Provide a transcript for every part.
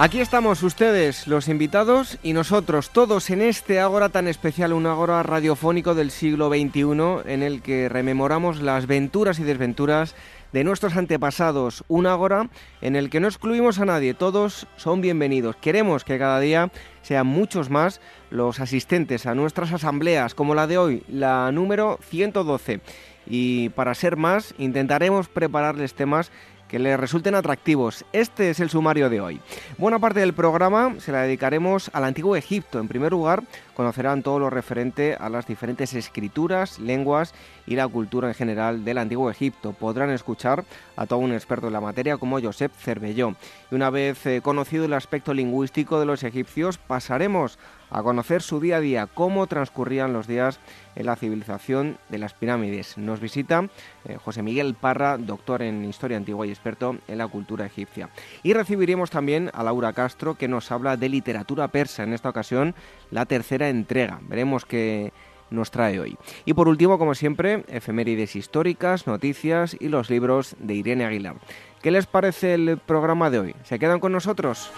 Aquí estamos ustedes, los invitados, y nosotros, todos en este Ágora tan especial, un Ágora radiofónico del siglo XXI, en el que rememoramos las venturas y desventuras de nuestros antepasados, un Ágora en el que no excluimos a nadie, todos son bienvenidos. Queremos que cada día sean muchos más los asistentes a nuestras asambleas, como la de hoy, la número 112. Y para ser más, intentaremos prepararles temas que les resulten atractivos. Este es el sumario de hoy. Buena parte del programa se la dedicaremos al antiguo Egipto. En primer lugar, conocerán todo lo referente a las diferentes escrituras, lenguas y la cultura en general del antiguo Egipto. Podrán escuchar a todo un experto en la materia como Josep Cervelló. Y una vez eh, conocido el aspecto lingüístico de los egipcios, pasaremos a conocer su día a día, cómo transcurrían los días en la civilización de las pirámides. Nos visita eh, José Miguel Parra, doctor en historia antigua y experto en la cultura egipcia. Y recibiremos también a Laura Castro, que nos habla de literatura persa, en esta ocasión la tercera entrega. Veremos qué nos trae hoy. Y por último, como siempre, efemérides históricas, noticias y los libros de Irene Aguilar. ¿Qué les parece el programa de hoy? ¿Se quedan con nosotros?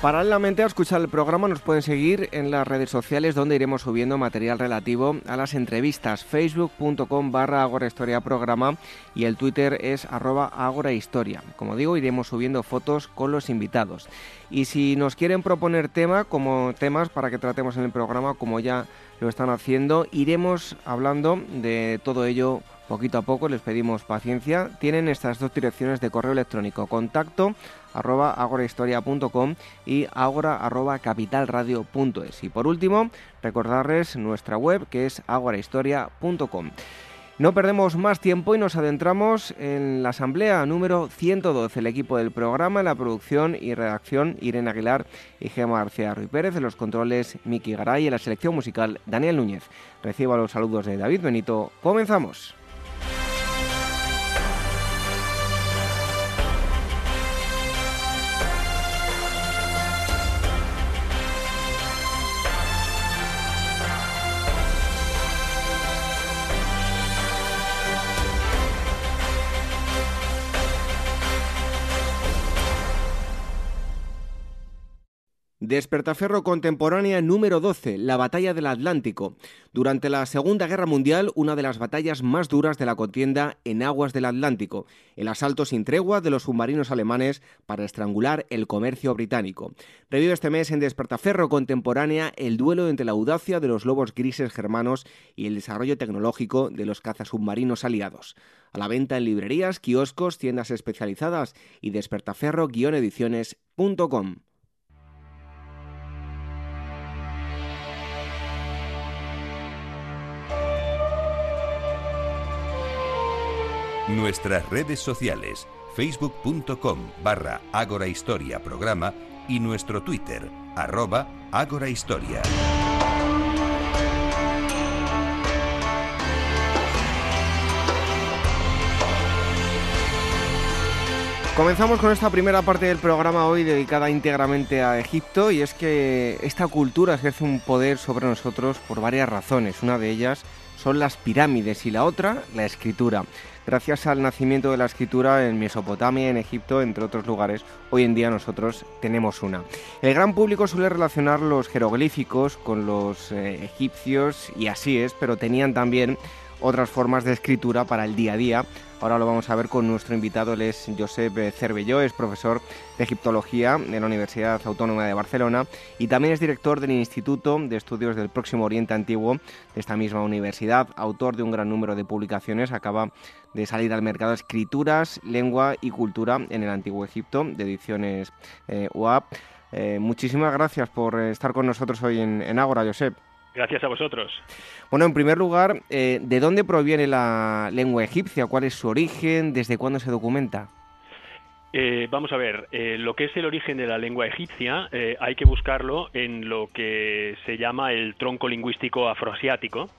Paralelamente a escuchar el programa nos pueden seguir en las redes sociales donde iremos subiendo material relativo a las entrevistas facebook.com barra agorahistoria programa y el twitter es arroba agorahistoria. Como digo, iremos subiendo fotos con los invitados. Y si nos quieren proponer tema como temas para que tratemos en el programa como ya lo están haciendo, iremos hablando de todo ello poquito a poco, les pedimos paciencia. Tienen estas dos direcciones de correo electrónico, contacto arroba agorahistoria.com y agora arroba capitalradio.es. Y por último, recordarles nuestra web que es agorahistoria.com. No perdemos más tiempo y nos adentramos en la asamblea número 112, el equipo del programa, la producción y redacción Irene Aguilar y Gemma García Ruiz Pérez, en los controles Miki Garay y la selección musical Daniel Núñez. Reciba los saludos de David Benito. Comenzamos. Despertaferro contemporánea número 12, la batalla del Atlántico. Durante la Segunda Guerra Mundial, una de las batallas más duras de la contienda en aguas del Atlántico, el asalto sin tregua de los submarinos alemanes para estrangular el comercio británico. Revive este mes en Despertaferro contemporánea el duelo entre la audacia de los lobos grises germanos y el desarrollo tecnológico de los cazasubmarinos aliados. A la venta en librerías, kioscos, tiendas especializadas y despertaferro-ediciones.com. Nuestras redes sociales, facebook.com barra Ágora Historia Programa y nuestro Twitter, arroba. Comenzamos con esta primera parte del programa hoy dedicada íntegramente a Egipto y es que esta cultura ejerce un poder sobre nosotros por varias razones. Una de ellas son las pirámides y la otra la escritura gracias al nacimiento de la escritura en Mesopotamia, en Egipto, entre otros lugares, hoy en día nosotros tenemos una. El gran público suele relacionar los jeroglíficos con los eh, egipcios y así es, pero tenían también otras formas de escritura para el día a día. Ahora lo vamos a ver con nuestro invitado, él es Josep Cervelló, es profesor de Egiptología en la Universidad Autónoma de Barcelona y también es director del Instituto de Estudios del Próximo Oriente Antiguo de esta misma universidad, autor de un gran número de publicaciones, acaba de salir al mercado Escrituras, Lengua y Cultura en el Antiguo Egipto, de ediciones eh. Eh, muchísimas gracias por estar con nosotros hoy en Ágora, Josep. Gracias a vosotros. Bueno, en primer lugar, eh, ¿de dónde proviene la lengua egipcia? ¿Cuál es su origen? ¿Desde cuándo se documenta? Eh, vamos a ver, eh, lo que es el origen de la lengua egipcia eh, hay que buscarlo en lo que se llama el tronco lingüístico afroasiático,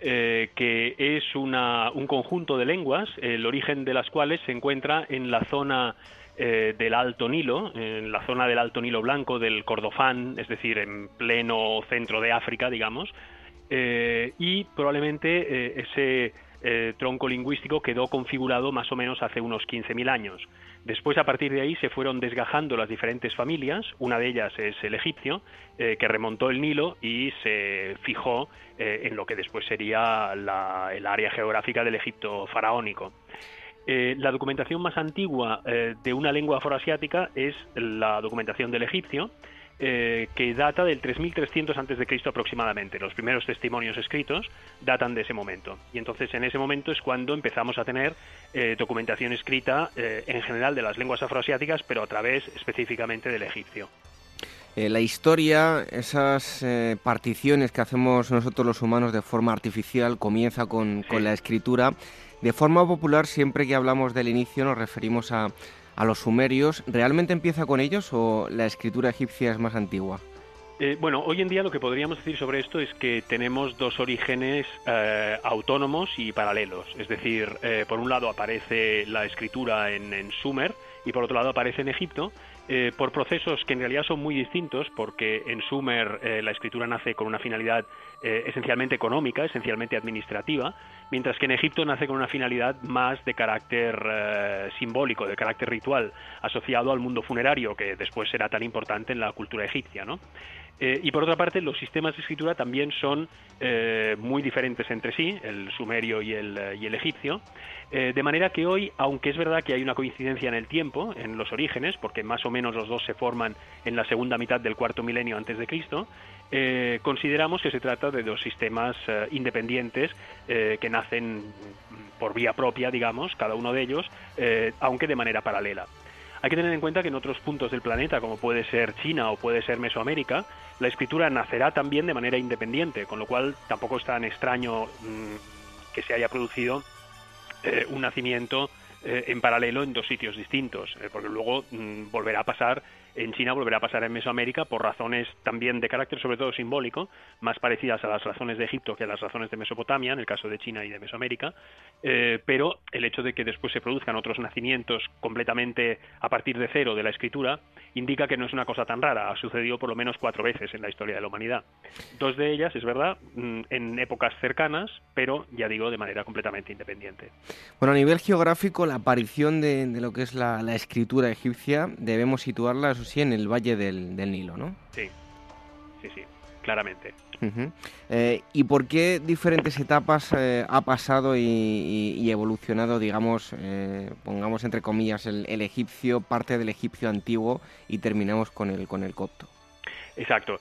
que es una, un conjunto de lenguas, el origen de las cuales se encuentra en la zona del Alto Nilo, en la zona del Alto Nilo Blanco, del Cordofán, es decir, en pleno centro de África, digamos, y probablemente ese tronco lingüístico quedó configurado más o menos hace unos 15.000 años. Después, a partir de ahí, se fueron desgajando las diferentes familias. Una de ellas es el egipcio, eh, que remontó el Nilo y se fijó eh, en lo que después sería el área geográfica del Egipto faraónico. Eh, la documentación más antigua de una lengua afroasiática es la documentación del egipcio, eh, que data del 3300 antes de Cristo aproximadamente. Los primeros testimonios escritos datan de ese momento. Y entonces en ese momento es cuando empezamos a tener eh, documentación escrita eh, en general de las lenguas afroasiáticas, pero a través específicamente del egipcio. la historia, esas particiones que hacemos nosotros los humanos de forma artificial, comienza con, con la escritura. De forma popular, siempre que hablamos del inicio nos referimos a, a los sumerios, ¿realmente empieza con ellos o la escritura egipcia es más antigua? Eh, bueno, hoy en día lo que podríamos decir sobre esto es que tenemos dos orígenes eh, autónomos y paralelos. Es decir, eh, por un lado aparece la escritura en, Sumer y por otro lado aparece en Egipto, por procesos que en realidad son muy distintos, porque en Sumer la escritura nace con una finalidad esencialmente económica, esencialmente administrativa, mientras que en Egipto nace con una finalidad más de carácter simbólico, de carácter ritual, asociado al mundo funerario, que después será tan importante en la cultura egipcia. ¿no? Eh, y por otra parte, los sistemas de escritura también son eh, muy diferentes entre sí, el sumerio y el, el egipcio, eh, de manera que hoy, aunque es verdad que hay una coincidencia en el tiempo, en los orígenes, porque más o menos los dos se forman en la segunda mitad del cuarto milenio antes de Cristo, consideramos que se trata de dos sistemas independientes que nacen por vía propia, digamos, cada uno de ellos, aunque de manera paralela. Hay que tener en cuenta que en otros puntos del planeta, como puede ser China o puede ser Mesoamérica, la escritura nacerá también de manera independiente, con lo cual tampoco es tan extraño mm, que se haya producido eh, un nacimiento eh, en paralelo en dos sitios distintos, eh, porque luego mm, volverá a pasar en China volverá a pasar en Mesoamérica por razones también de carácter sobre todo simbólico, más parecidas a las razones de Egipto que a las razones de Mesopotamia, en el caso de China y de Mesoamérica, eh, pero el hecho de que después se produzcan otros nacimientos completamente a partir de cero de la escritura indica que no es una cosa tan rara, ha sucedido por lo menos cuatro veces en la historia de la humanidad. Dos de ellas, es verdad, mm, en épocas cercanas, pero ya digo, de manera completamente independiente. Bueno, a nivel geográfico, la aparición de, lo que es la, la escritura egipcia debemos situarla sí en el valle del, Nilo, ¿no? Sí, sí, sí, claramente. Eh, ¿Y por qué diferentes etapas eh, ha pasado y, evolucionado, digamos, eh, pongamos entre comillas, el, egipcio, parte del egipcio antiguo y terminamos con el, con el copto? Exacto.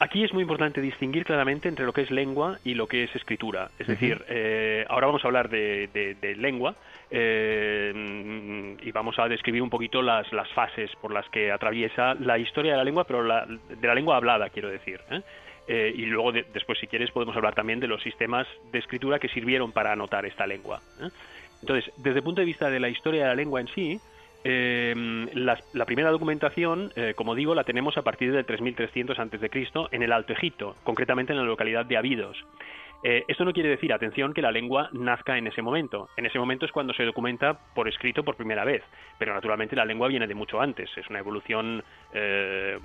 aquí es muy importante distinguir claramente entre lo que es lengua y lo que es escritura. Es decir, ahora vamos a hablar de lengua, eh, y vamos a describir un poquito las, las fases por las que atraviesa la historia de la lengua, pero de la lengua hablada, quiero decir. ¿eh? Eh, y luego, después, si quieres, podemos hablar también de los sistemas de escritura que sirvieron para anotar esta lengua. Entonces, desde el punto de vista de la historia de la lengua en sí, la, la, primera documentación, como digo, la tenemos a partir del 3300 a.C. en el Alto Egipto, concretamente en la localidad de Abidos. Eh, esto no quiere decir, atención, que la lengua nazca en ese momento. En ese momento es cuando se documenta por escrito por primera vez, pero naturalmente la lengua viene de mucho antes. Es una evolución eh,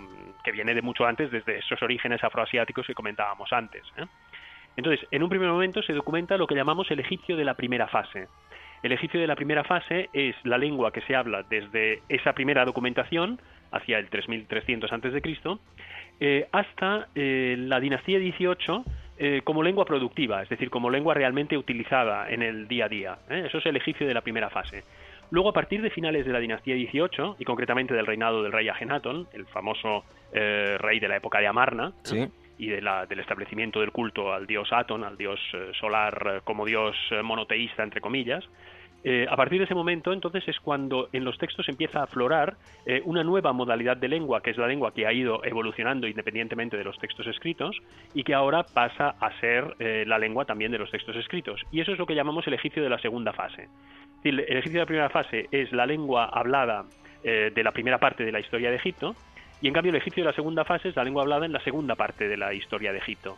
que viene de mucho antes, desde esos orígenes afroasiáticos que comentábamos antes. ¿eh? Entonces, en un primer momento se documenta lo que llamamos el egipcio de la primera fase. El egipcio de la primera fase es la lengua que se habla desde esa primera documentación, hacia el 3300 a.C., eh, hasta la dinastía 18, eh, como lengua productiva, es decir, como lengua realmente utilizada en el día a día. ¿eh? Eso es el egipcio de la primera fase. Luego, a partir de finales de la dinastía 18, y concretamente del reinado del rey Agenatón, el famoso eh, rey de la época de Amarna, y de la, del establecimiento del culto al dios Atón, al dios solar como dios monoteísta, entre comillas, eh, a partir de ese momento, entonces, es cuando en los textos empieza a aflorar eh, una nueva modalidad de lengua, que es la lengua que ha ido evolucionando independientemente de los textos escritos y que ahora pasa a ser eh, la lengua también de los textos escritos. Y eso es lo que llamamos el egipcio de la segunda fase. El egipcio de la primera fase es la lengua hablada de la primera parte de la historia de Egipto, y en cambio el egipcio de la segunda fase es la lengua hablada en la segunda parte de la historia de Egipto.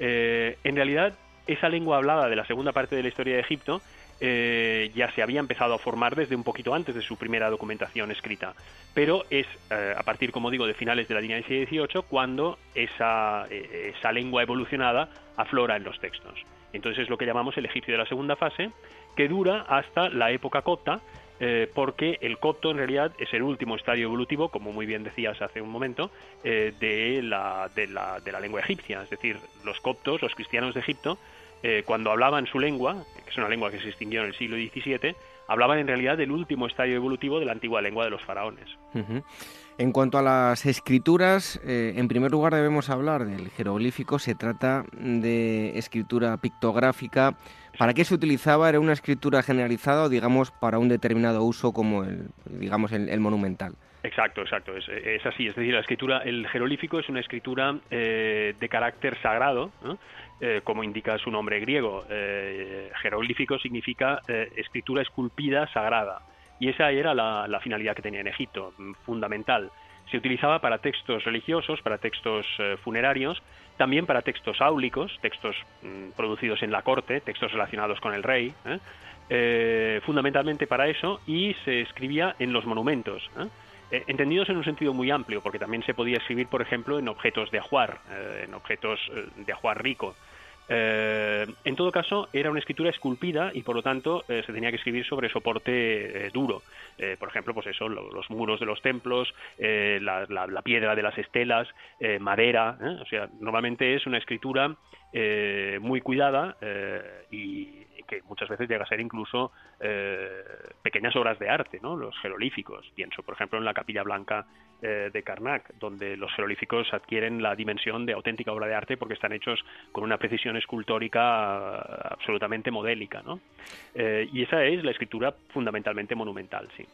en realidad, esa lengua hablada de la segunda parte de la historia de Egipto eh, ya se había empezado a formar desde un poquito antes de su primera documentación escrita. Pero es eh, a partir, como digo, de finales de la línea XVIII cuando esa, eh, esa lengua evolucionada aflora en los textos. Entonces es lo que llamamos el egipcio de la segunda fase, que dura hasta la época copta, porque el copto en realidad es el último estadio evolutivo, como muy bien decías hace un momento, de, la, de, la, lengua egipcia. Es decir, los coptos, los cristianos de Egipto, cuando hablaban su lengua, es una lengua que se extinguió en el siglo XVII, hablaban en realidad del último estadio evolutivo de la antigua lengua de los faraones. En cuanto a las escrituras, eh, en primer lugar debemos hablar del jeroglífico. Se trata de escritura pictográfica. ¿Para qué se utilizaba? ¿Era una escritura generalizada o, digamos, para un determinado uso como el, digamos, el, monumental? Exacto, exacto, es, así. Es decir, la escritura, el jeroglífico es una escritura eh, de carácter sagrado. Eh, como indica su nombre griego. Eh, jeroglífico significa eh, escritura esculpida sagrada. Y esa era la, finalidad que tenía en Egipto, fundamental. Se utilizaba para textos religiosos, para textos funerarios, también para textos áulicos, textos mm, producidos en la corte, textos relacionados con el rey, fundamentalmente para eso, y se escribía en los monumentos entendidos en un sentido muy amplio, porque también se podía escribir, por ejemplo, en objetos de ajuar, en objetos de ajuar rico. Eh, en todo caso, era una escritura esculpida y por lo tanto eh, se tenía que escribir sobre soporte eh, duro. por ejemplo, pues eso, los muros de los templos, la, la, piedra de las estelas, madera. O sea, normalmente es una escritura muy cuidada y que muchas veces llega a ser incluso eh, pequeñas obras de arte, ¿no? los jeroglíficos. Pienso, por ejemplo, en la Capilla Blanca eh, de Karnak, donde los jeroglíficos adquieren la dimensión de auténtica obra de arte porque están hechos con una precisión escultórica absolutamente modélica. ¿no? Eh, y esa es la escritura fundamentalmente monumental, sí.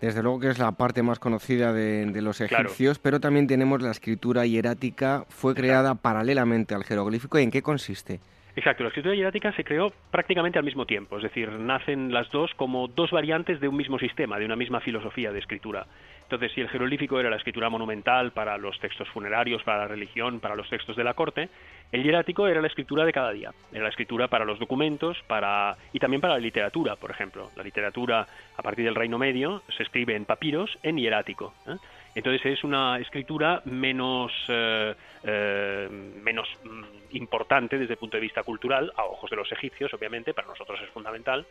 Desde luego que es la parte más conocida de, los egipcios, pero también tenemos la escritura hierática, fue creada paralelamente al jeroglífico. ¿Y en qué consiste? Exacto, la escritura hierática se creó prácticamente al mismo tiempo, es decir, nacen las dos como dos variantes de un mismo sistema, de una misma filosofía de escritura. Entonces, si el jeroglífico era la escritura monumental para los textos funerarios, para la religión, para los textos de la corte, el hierático era la escritura de cada día, era la escritura para los documentos para y también para la literatura, por ejemplo. La literatura a partir del Reino Medio se escribe en papiros en hierático. ¿eh? Entonces es una escritura menos, eh, eh, menos mm, importante desde el punto de vista cultural, a ojos de los egipcios, obviamente, para nosotros es fundamental,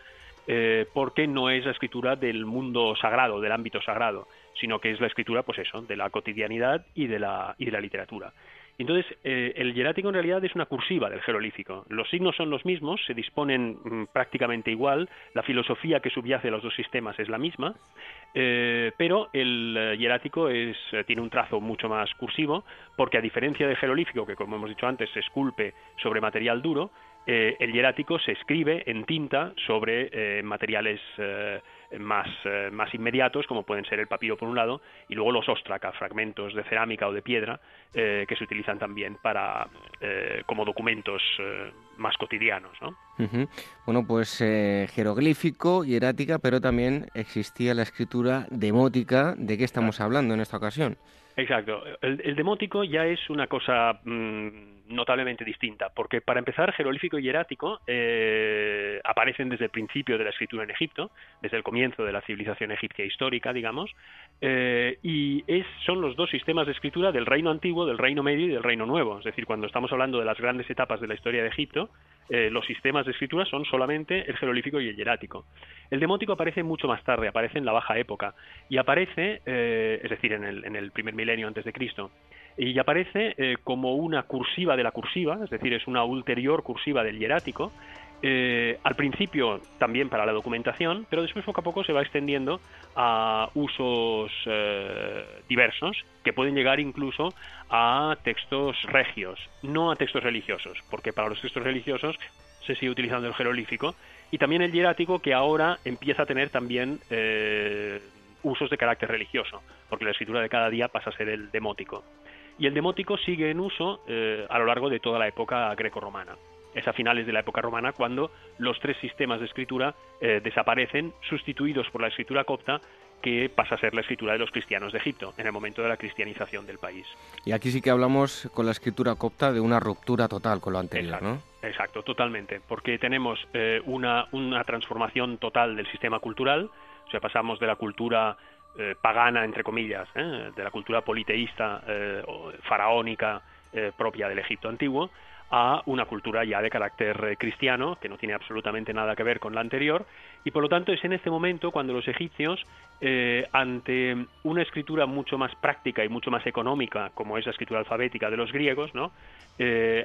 eh, porque no es la escritura del mundo sagrado, del ámbito sagrado, sino que es la escritura, pues eso, de la cotidianidad y de la, y de la literatura. Entonces, eh, el hierático en realidad es una cursiva del jerolífico. Los signos son los mismos, se disponen mm, prácticamente igual, la filosofía que subyace a los dos sistemas es la misma, eh, pero el eh, hierático es, tiene un trazo mucho más cursivo, porque a diferencia del jerolífico, que como hemos dicho antes se esculpe sobre material duro, el hierático se escribe en tinta sobre materiales más, eh, más inmediatos, como pueden ser el papiro por un lado, y luego los ostraca, fragmentos de cerámica o de piedra, eh, que se utilizan también para eh, como documentos más cotidianos. ¿no? Bueno, pues jeroglífico, hierática, pero también existía la escritura demótica. ¿De qué estamos hablando en esta ocasión? Exacto. El, demótico ya es una cosa... Mm, notablemente distinta, porque para empezar, jeroglífico y hierático eh, aparecen desde el principio de la escritura en Egipto, desde el comienzo de la civilización egipcia histórica, digamos, eh, y es, son los dos sistemas de escritura del reino antiguo, del reino medio y del reino nuevo. Es decir, cuando estamos hablando de las grandes etapas de la historia de Egipto, eh, los sistemas de escritura son solamente el jeroglífico y el hierático. El demótico aparece mucho más tarde, aparece en la baja época, y aparece, es decir, en el, en el primer milenio antes de Cristo y aparece eh, como una cursiva de la cursiva, es decir, es una ulterior cursiva del hierático, eh, al principio también para la documentación, pero después poco a poco se va extendiendo a usos eh, diversos que pueden llegar incluso a textos regios, no a textos religiosos, porque para los textos religiosos se sigue utilizando el jeroglífico y también el hierático que ahora empieza a tener también usos de carácter religioso, porque la escritura de cada día pasa a ser el demótico y el demótico sigue en uso eh, a lo largo de toda la época grecorromana. Es a finales de la época romana cuando los tres sistemas de escritura eh, desaparecen, sustituidos por la escritura copta, que pasa a ser la escritura de los cristianos de Egipto, en el momento de la cristianización del país. Y aquí sí que hablamos con la escritura copta de una ruptura total con lo anterior, ¿no? Exacto, totalmente, porque tenemos eh, una, una transformación total del sistema cultural, o sea, pasamos de la cultura eh, pagana, entre comillas, ¿eh? de la cultura politeísta, eh, faraónica, propia del Egipto antiguo, a una cultura ya de carácter cristiano, que no tiene absolutamente nada que ver con la anterior, y por lo tanto es en este momento cuando los egipcios, ante una escritura mucho más práctica y mucho más económica, como es la escritura alfabética de los griegos, ¿no?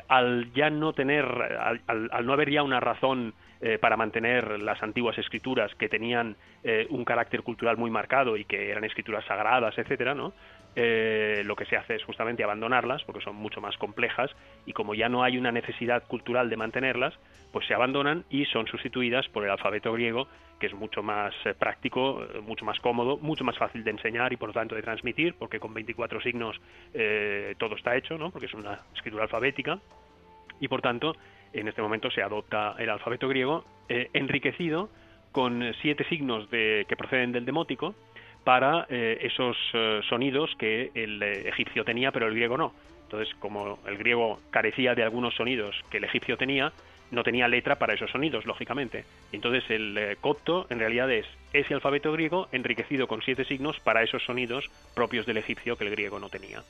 al ya no tener, al no haber ya una razón eh, para mantener las antiguas escrituras que tenían eh, un carácter cultural muy marcado y que eran escrituras sagradas, etcétera. Eh, lo que se hace es justamente abandonarlas porque son mucho más complejas y como ya no hay una necesidad cultural de mantenerlas, pues se abandonan y son sustituidas por el alfabeto griego, que es mucho más práctico, mucho más cómodo, mucho más fácil de enseñar y por tanto de transmitir, porque con 24 signos todo está hecho, ¿no? porque es una escritura alfabética y por tanto en este momento se adopta el alfabeto griego eh, enriquecido con siete signos de, que proceden del demótico para eh, esos eh, sonidos que el egipcio tenía pero el griego no. Entonces, como el griego carecía de algunos sonidos que el egipcio tenía, no tenía letra para esos sonidos, lógicamente. Entonces, el copto en realidad es ese alfabeto griego enriquecido con siete signos para esos sonidos propios del egipcio que el griego no tenía.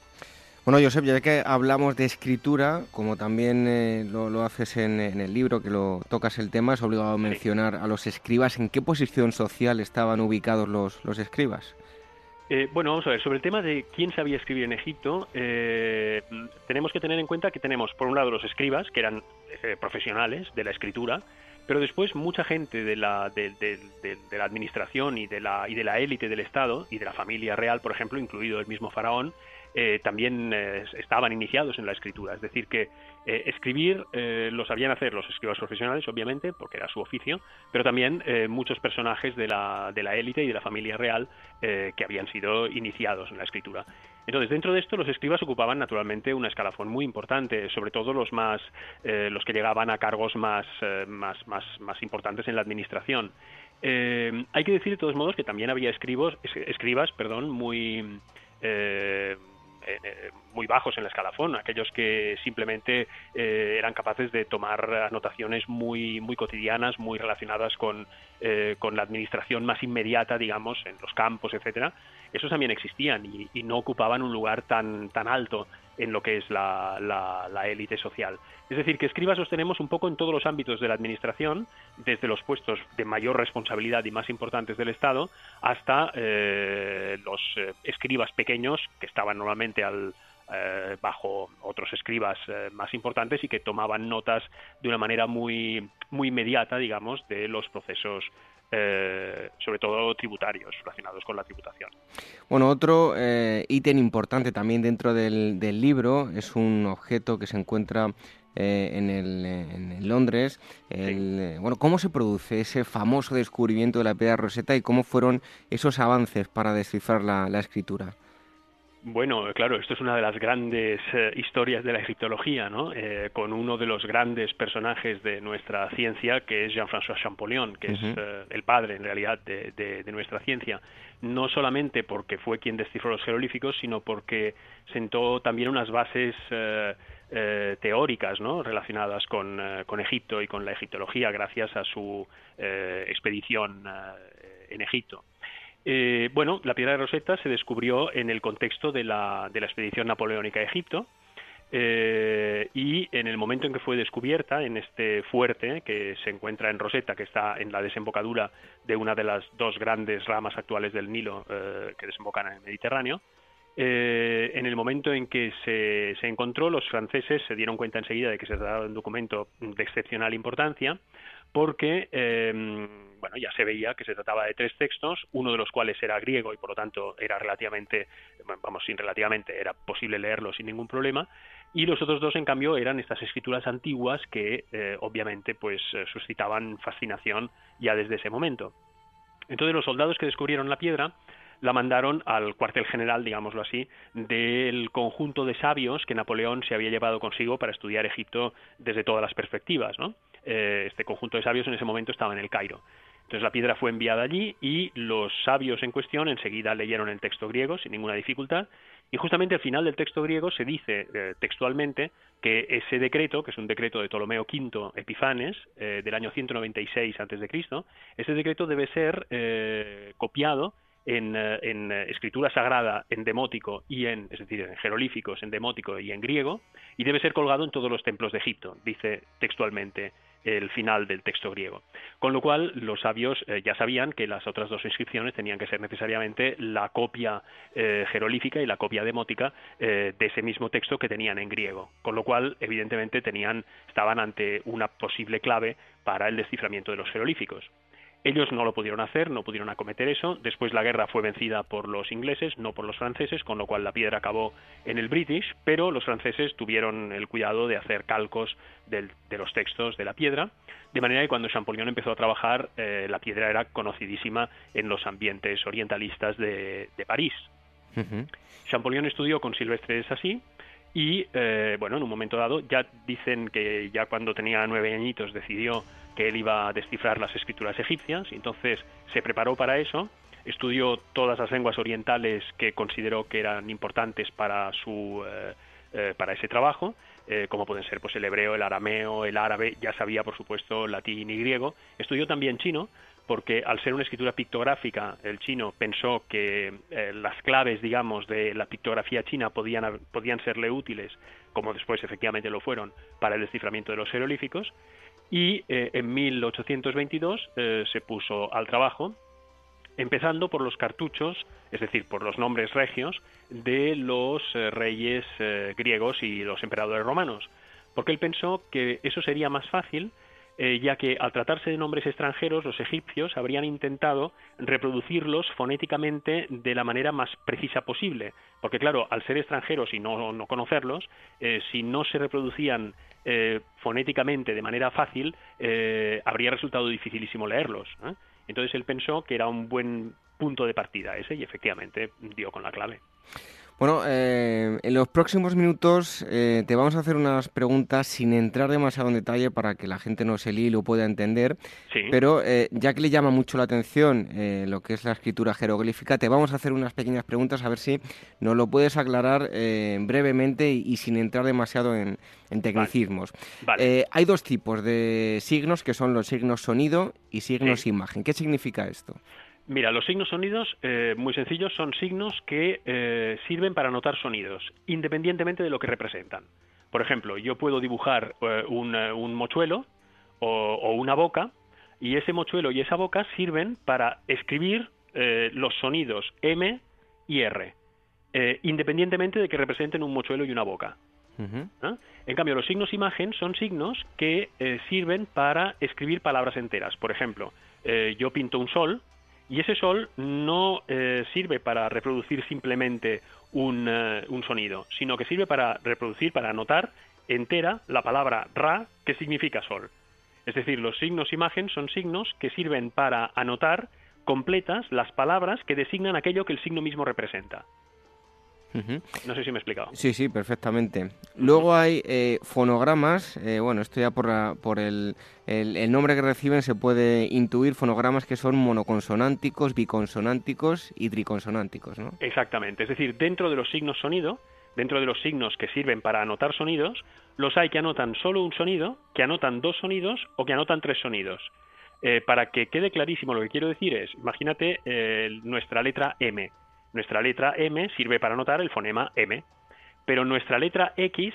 Bueno, Josep, ya que hablamos de escritura, como también eh, lo, haces en, el libro, que lo tocas el tema, es obligado a mencionar a los escribas. ¿En qué posición social estaban ubicados los, los escribas? Eh, bueno, vamos a ver, sobre el tema de quién sabía escribir en Egipto, eh, tenemos que tener en cuenta que tenemos, por un lado, los escribas, que eran profesionales de la escritura, pero después mucha gente de la, de, de, la administración y de la, y de la élite del Estado y de la familia real, por ejemplo, incluido el mismo faraón, eh, también eh, estaban iniciados en la escritura. Es decir, que eh, escribir lo sabían hacer los escribas profesionales, obviamente, porque era su oficio, pero también muchos personajes de la, de la élite y de la familia real que habían sido iniciados en la escritura. Entonces, dentro de esto, los escribas ocupaban naturalmente un escalafón muy importante, sobre todo los más, los que llegaban a cargos más, más, más, más importantes en la administración. hay que decir de todos modos que también había escribas, perdón, muy eh, eh, muy bajos en el escalafón, aquellos que simplemente eh, eran capaces de tomar anotaciones muy, muy cotidianas, muy relacionadas con, con la administración más inmediata, digamos, en los campos, etcétera. Esos también existían y, no ocupaban un lugar tan, tan alto en lo que es la, la, élite social. Es decir, que escribas los tenemos un poco en todos los ámbitos de la administración, desde los puestos de mayor responsabilidad y más importantes del Estado, hasta eh, los eh, escribas pequeños que estaban normalmente al, eh, bajo otros escribas más importantes y que tomaban notas de una manera muy, muy inmediata, digamos, de los procesos eh, sobre todo tributarios relacionados con la tributación. Bueno, otro eh, ítem importante también dentro del, libro es un objeto que se encuentra eh, en, el, en, Londres. bueno, ¿cómo se produce ese famoso descubrimiento de la piedra roseta y cómo fueron esos avances para descifrar la escritura? Bueno, claro, esto es una de las grandes eh, historias de la egiptología, ¿no? Eh, con uno de los grandes personajes de nuestra ciencia, que es Jean-François Champollion, que es eh, el padre, en realidad, de, nuestra ciencia. No solamente porque fue quien descifró los jeroglíficos, sino porque sentó también unas bases teóricas, ¿no? Relacionadas con, con, Egipto y con la egiptología, gracias a su expedición en Egipto. Eh, bueno, la piedra de Rosetta se descubrió en el contexto de la, expedición napoleónica a Egipto. Eh, y en el momento en que fue descubierta, en este fuerte que se encuentra en Rosetta, que está en la desembocadura de una de las dos grandes ramas actuales del Nilo eh, que desembocan en el Mediterráneo, en el momento en que se, encontró, los franceses se dieron cuenta enseguida de que se trataba de un documento de excepcional importancia, porque bueno, ya se veía que se trataba de tres textos, uno de los cuales era griego y por lo tanto era relativamente, vamos, sin relativamente, era posible leerlo sin ningún problema, y los otros dos, en cambio, eran estas escrituras antiguas que eh, obviamente pues eh, suscitaban fascinación ya desde ese momento. Entonces los soldados que descubrieron la piedra la mandaron al cuartel general, digámoslo así, del conjunto de sabios que Napoleón se había llevado consigo para estudiar Egipto desde todas las perspectivas. ¿no? Eh, este conjunto de sabios en ese momento estaba en el Cairo. Entonces la piedra fue enviada allí y los sabios en cuestión enseguida leyeron el texto griego sin ninguna dificultad y justamente al final del texto griego se dice eh, textualmente que ese decreto, que es un decreto de Ptolomeo V Epifanes eh, del año 196 a.C., ese decreto debe ser eh, copiado en, en, escritura sagrada en demótico y en, es decir, en jerolíficos, en demótico y en griego, y debe ser colgado en todos los templos de Egipto, dice textualmente el final del texto griego. Con lo cual, los sabios eh, ya sabían que las otras dos inscripciones tenían que ser necesariamente la copia eh, jerolífica y la copia demótica eh, de ese mismo texto que tenían en griego. Con lo cual, evidentemente, tenían, estaban ante una posible clave para el desciframiento de los jerolíficos. Ellos no lo pudieron hacer, no pudieron acometer eso. Después la guerra fue vencida por los ingleses, no por los franceses, con lo cual la piedra acabó en el British, pero los franceses tuvieron el cuidado de hacer calcos de los textos de la piedra, de manera que cuando Champollion empezó a trabajar, eh, la piedra era conocidísima en los ambientes orientalistas de, París. Champollion estudió con Silvestre así y, eh, bueno, en un momento dado, ya dicen que ya cuando tenía nueve añitos decidió que él iba a descifrar las escrituras egipcias, y entonces se preparó para eso, estudió todas las lenguas orientales que consideró que eran importantes para su eh, eh, para ese trabajo, eh, como pueden ser pues el hebreo, el arameo, el árabe, ya sabía por supuesto latín y griego, estudió también chino, porque al ser una escritura pictográfica, el chino pensó que las claves, digamos, de la pictografía china podían, podían serle útiles, como después efectivamente lo fueron, para el desciframiento de los jeroglíficos, y eh, en 1822 eh, se puso al trabajo, empezando por los cartuchos, es decir, por los nombres regios de los eh, reyes griegos y los emperadores romanos, porque él pensó que eso sería más fácil ya que al tratarse de nombres extranjeros, los egipcios habrían intentado reproducirlos fonéticamente de la manera más precisa posible, porque claro, al ser extranjeros y no, no conocerlos, si no se reproducían eh, fonéticamente de manera fácil, eh, habría resultado dificilísimo leerlos. Entonces él pensó que era un buen punto de partida ese y efectivamente dio con la clave. Bueno, eh, en los próximos minutos eh, te vamos a hacer unas preguntas sin entrar demasiado en detalle para que la gente no se líe y lo pueda entender. Pero eh, ya que le llama mucho la atención lo que es la escritura jeroglífica, te vamos a hacer unas pequeñas preguntas a ver si nos lo puedes aclarar brevemente y, sin entrar demasiado en, tecnicismos. hay dos tipos de signos que son los signos sonido y signos imagen. ¿Qué significa esto? Mira, los signos sonidos, eh, muy sencillos, son signos que eh, sirven para anotar sonidos, independientemente de lo que representan. Por ejemplo, yo puedo dibujar eh, un, mochuelo o, una boca, y ese mochuelo y esa boca sirven para escribir los sonidos M y R, independientemente de que representen un mochuelo y una boca. ¿Ah? En cambio, los signos imagen son signos que sirven para escribir palabras enteras. Por ejemplo, yo pinto un sol, y ese sol no eh, sirve para reproducir simplemente un, eh, un, sonido, sino que sirve para reproducir, para anotar entera la palabra ra, que significa sol. Es decir, los signos imagen son signos que sirven para anotar completas las palabras que designan aquello que el signo mismo representa. No sé si me he explicado. Sí, sí, perfectamente. Luego hay eh, fonogramas, eh, bueno, esto ya por, por el, el, nombre que reciben se puede intuir fonogramas que son monoconsonánticos, biconsonánticos y triconsonánticos, ¿no? Exactamente, es decir, dentro de los signos sonido, dentro de los signos que sirven para anotar sonidos, los hay que anotan solo un sonido, que anotan dos sonidos o que anotan tres sonidos. Eh, para que quede clarísimo lo que quiero decir es, imagínate nuestra letra M nuestra letra M sirve para anotar el fonema M, pero nuestra letra X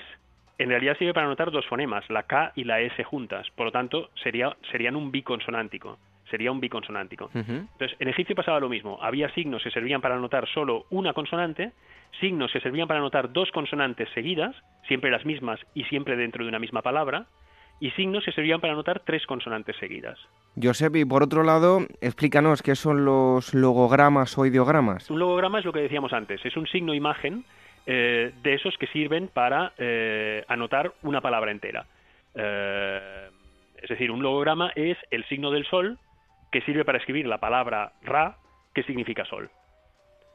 en realidad sirve para anotar dos fonemas, la K y la S juntas. Por lo tanto, sería, serían un biconsonántico. Sería un biconsonántico. Entonces, en egipcio pasaba lo mismo. Había signos que servían para anotar solo una consonante, signos que servían para anotar dos consonantes seguidas, siempre las mismas y siempre dentro de una misma palabra, y signos que servían para anotar tres consonantes seguidas. Josep, y por otro lado, explícanos qué son los logogramas o ideogramas. Un logograma es lo que decíamos antes, es un signo imagen eh, de esos que sirven para eh, anotar una palabra entera. Eh, es decir, un logograma es el signo del sol que sirve para escribir la palabra ra, que significa sol.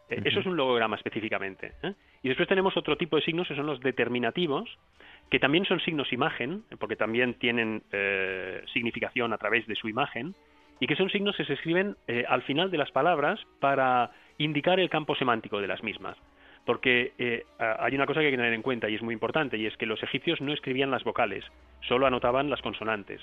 Eh, eso es un logograma específicamente. ¿eh? Y después tenemos otro tipo de signos que son los determinativos, que también son signos imagen, porque también tienen significación a través de su imagen, y que son signos que se escriben al final de las palabras para indicar el campo semántico de las mismas porque eh, hay una cosa que hay que tener en cuenta y es muy importante, y es que los egipcios no escribían las vocales, solo anotaban las consonantes.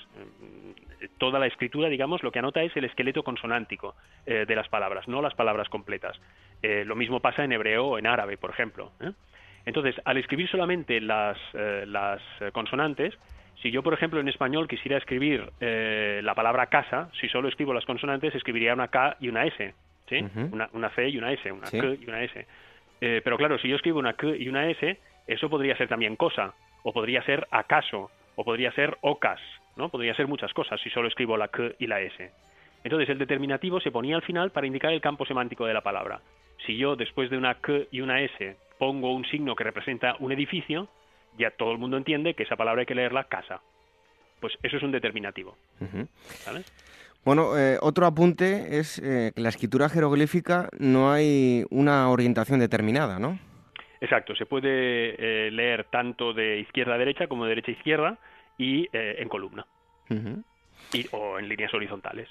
Eh, toda la escritura, digamos, lo que anota es el esqueleto consonántico eh, de las palabras, no las palabras completas. lo mismo pasa en hebreo o en árabe, por ejemplo. Entonces, al escribir solamente las, las consonantes, si yo, por ejemplo, en español quisiera escribir la palabra casa, si solo escribo las consonantes, escribiría una K y una S, ¿sí? una, C y una S, una K y una S. Eh, pero claro, si yo escribo una K y una S, eso podría ser también cosa, o podría ser acaso, o podría ser ocas, ¿no? Podría ser muchas cosas si solo escribo la K y la S. Entonces el determinativo se ponía al final para indicar el campo semántico de la palabra. Si yo después de una K y una S pongo un signo que representa un edificio, ya todo el mundo entiende que esa palabra hay que leerla casa. Pues eso es un determinativo. Bueno, eh, otro apunte es eh, que la escritura jeroglífica no hay una orientación determinada, ¿no? Exacto, se puede eh, leer tanto de izquierda a derecha como de derecha a izquierda y en columna o en líneas horizontales.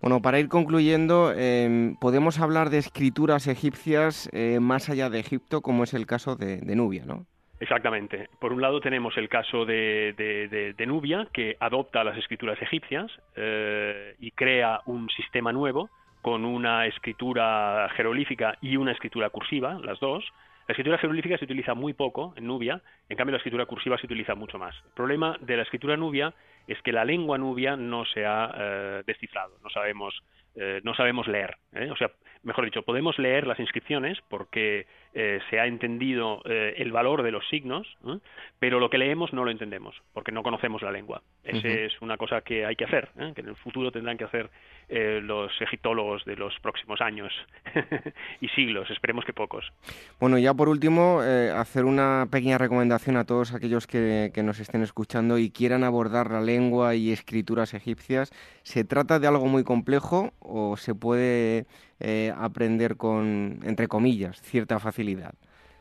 Bueno, para ir concluyendo, em, podemos hablar de escrituras egipcias más allá de Egipto, como es el caso de, de Nubia, ¿no? Exactamente. Por un lado tenemos el caso de, Nubia, que adopta las escrituras egipcias eh, y crea un sistema nuevo con una escritura jeroglífica y una escritura cursiva, las dos. La escritura jeroglífica se utiliza muy poco en Nubia, en cambio la escritura cursiva se utiliza mucho más. El problema de la escritura nubia es que la lengua nubia no se ha eh, descifrado, no sabemos, eh, no sabemos leer. O sea, mejor dicho, podemos leer las inscripciones porque eh, se ha entendido eh, el valor de los signos, pero lo que leemos no lo entendemos porque no conocemos la lengua. Esa es una cosa que hay que hacer, ¿eh? que en el futuro tendrán que hacer los egiptólogos de los próximos años y siglos, esperemos que pocos. Bueno, ya por último, hacer una pequeña recomendación a todos aquellos que, que nos estén escuchando y quieran abordar la lengua y escrituras egipcias. ¿Se trata de algo muy complejo o se puede eh, aprender con, entre comillas, cierta facilidad?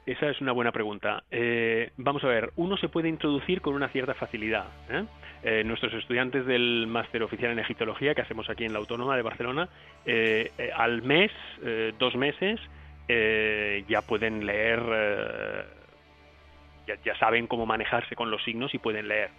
Esa es una buena pregunta. Eh, vamos a ver, uno se puede introducir con una cierta facilidad. ¿eh? nuestros estudiantes del máster oficial en egiptología que hacemos aquí en la Autónoma de Barcelona, al mes, dos meses, ya pueden leer, ya, saben cómo manejarse con los signos y pueden leer.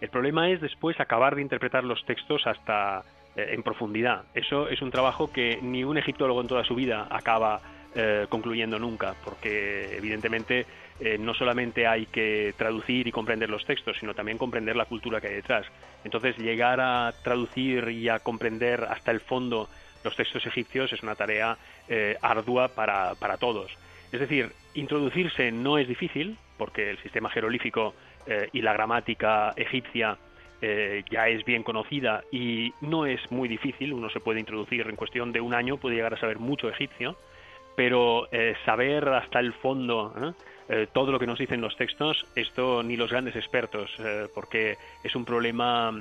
El problema es después acabar de interpretar los textos hasta en profundidad. Eso es un trabajo que ni un egiptólogo en toda su vida acaba eh, concluyendo nunca, porque evidentemente eh, no solamente hay que traducir y comprender los textos, sino también comprender la cultura que hay detrás. Entonces, llegar a traducir y a comprender hasta el fondo los textos egipcios es una tarea ardua para, para, todos. Es decir, introducirse no es difícil, porque el sistema jerolífico y la gramática egipcia eh, ya es bien conocida y no es muy difícil, uno se puede introducir en cuestión de un año, puede llegar a saber mucho egipcio, pero eh, saber hasta el fondo ¿eh? todo lo que nos dicen los textos, esto ni los grandes expertos, porque es un problema,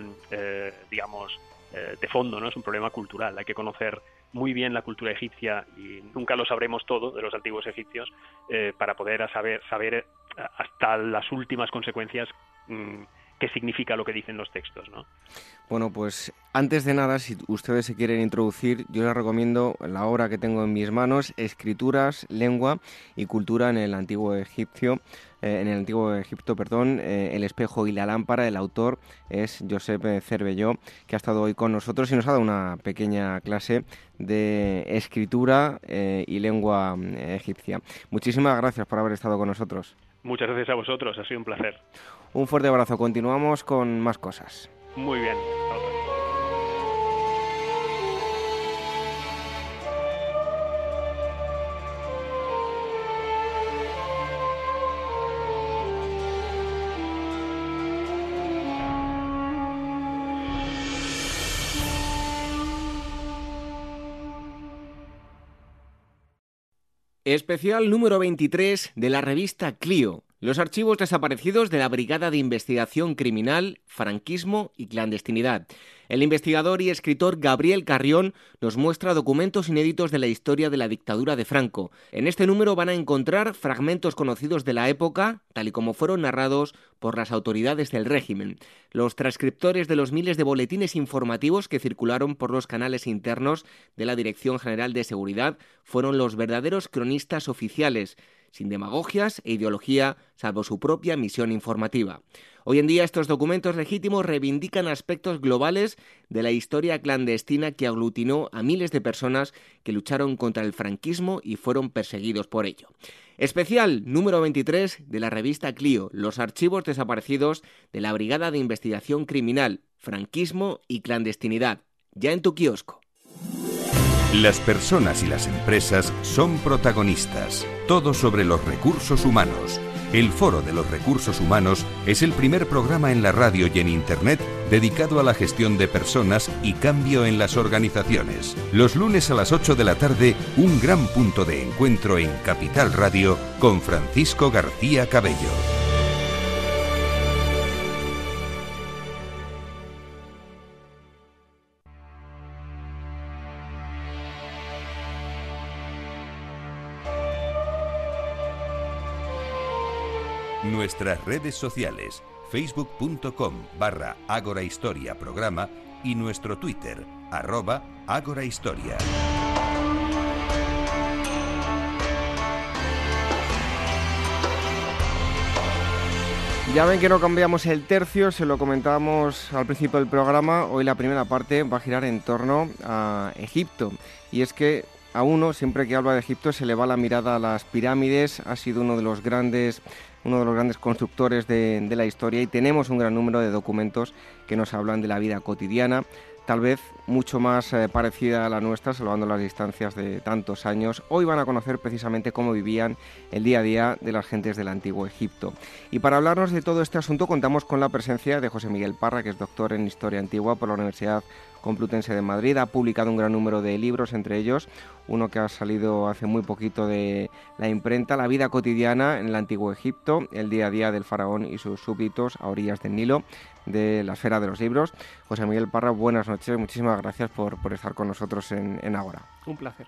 digamos, de fondo, ¿no? Es un problema cultural, hay que conocer muy bien la cultura egipcia y nunca lo sabremos todo de los antiguos egipcios para poder saber, saber hasta las últimas consecuencias mm, qué significa lo que dicen los textos, ¿no? Bueno, pues antes de nada, si ustedes se quieren introducir, yo les recomiendo la obra que tengo en mis manos, Escrituras, Lengua y Cultura en el Antiguo Egipcio, eh, en el Antiguo Egipto, perdón, eh, El espejo y la lámpara. El autor es Josep Cervelló, que ha estado hoy con nosotros y nos ha dado una pequeña clase de escritura eh, y lengua egipcia. Muchísimas gracias por haber estado con nosotros. Muchas gracias a vosotros, ha sido un placer. Un fuerte abrazo, continuamos con más cosas. Muy bien. Especial número 23 de la revista Clio Los archivos desaparecidos de la Brigada de Investigación Criminal, Franquismo y Clandestinidad. El investigador y escritor Gabriel Carrión nos muestra documentos inéditos de la historia de la dictadura de Franco. En este número van a encontrar fragmentos conocidos de la época, tal y como fueron narrados por las autoridades del régimen. Los transcriptores de los miles de boletines informativos que circularon por los canales internos de la Dirección General de Seguridad fueron los verdaderos cronistas oficiales sin demagogias e ideología, salvo su propia misión informativa. Hoy en día estos documentos legítimos reivindican aspectos globales de la historia clandestina que aglutinó a miles de personas que lucharon contra el franquismo y fueron perseguidos por ello. Especial número 23 de la revista Clio, los archivos desaparecidos de la Brigada de Investigación Criminal, Franquismo y Clandestinidad, ya en tu kiosco. Las personas y las empresas son protagonistas. Todo sobre los recursos humanos. El Foro de los Recursos Humanos es el primer programa en la radio y en Internet dedicado a la gestión de personas y cambio en las organizaciones. Los lunes a las 8 de la tarde, un gran punto de encuentro en Capital Radio con Francisco García Cabello. Nuestras redes sociales, facebook.com barra Ágora Historia Programa y nuestro Twitter, arroba Ágora Historia. Ya ven que no cambiamos el tercio, se lo comentábamos al principio del programa. Hoy la primera parte va a girar en torno a Egipto. Y es que a uno, siempre que habla de Egipto, se le va la mirada a las pirámides. Ha sido uno de los grandes uno de los grandes constructores de, la historia y tenemos un gran número de documentos que nos hablan de la vida cotidiana, tal vez mucho más eh, parecida a la nuestra, salvando las distancias de tantos años. Hoy van a conocer precisamente cómo vivían el día a día de las gentes del antiguo Egipto. Y para hablarnos de todo este asunto contamos con la presencia de José Miguel Parra, que es doctor en Historia Antigua por la Universidad Complutense de Madrid. Ha publicado un gran número de libros, entre ellos uno que ha salido hace muy poquito de la imprenta, La vida cotidiana en el antiguo Egipto, el día a día del faraón y sus súbditos a orillas del Nilo, de la esfera de los libros. José Miguel Parra, buenas noches, muchísimas gracias por, estar con nosotros en, en Ágora. Un placer.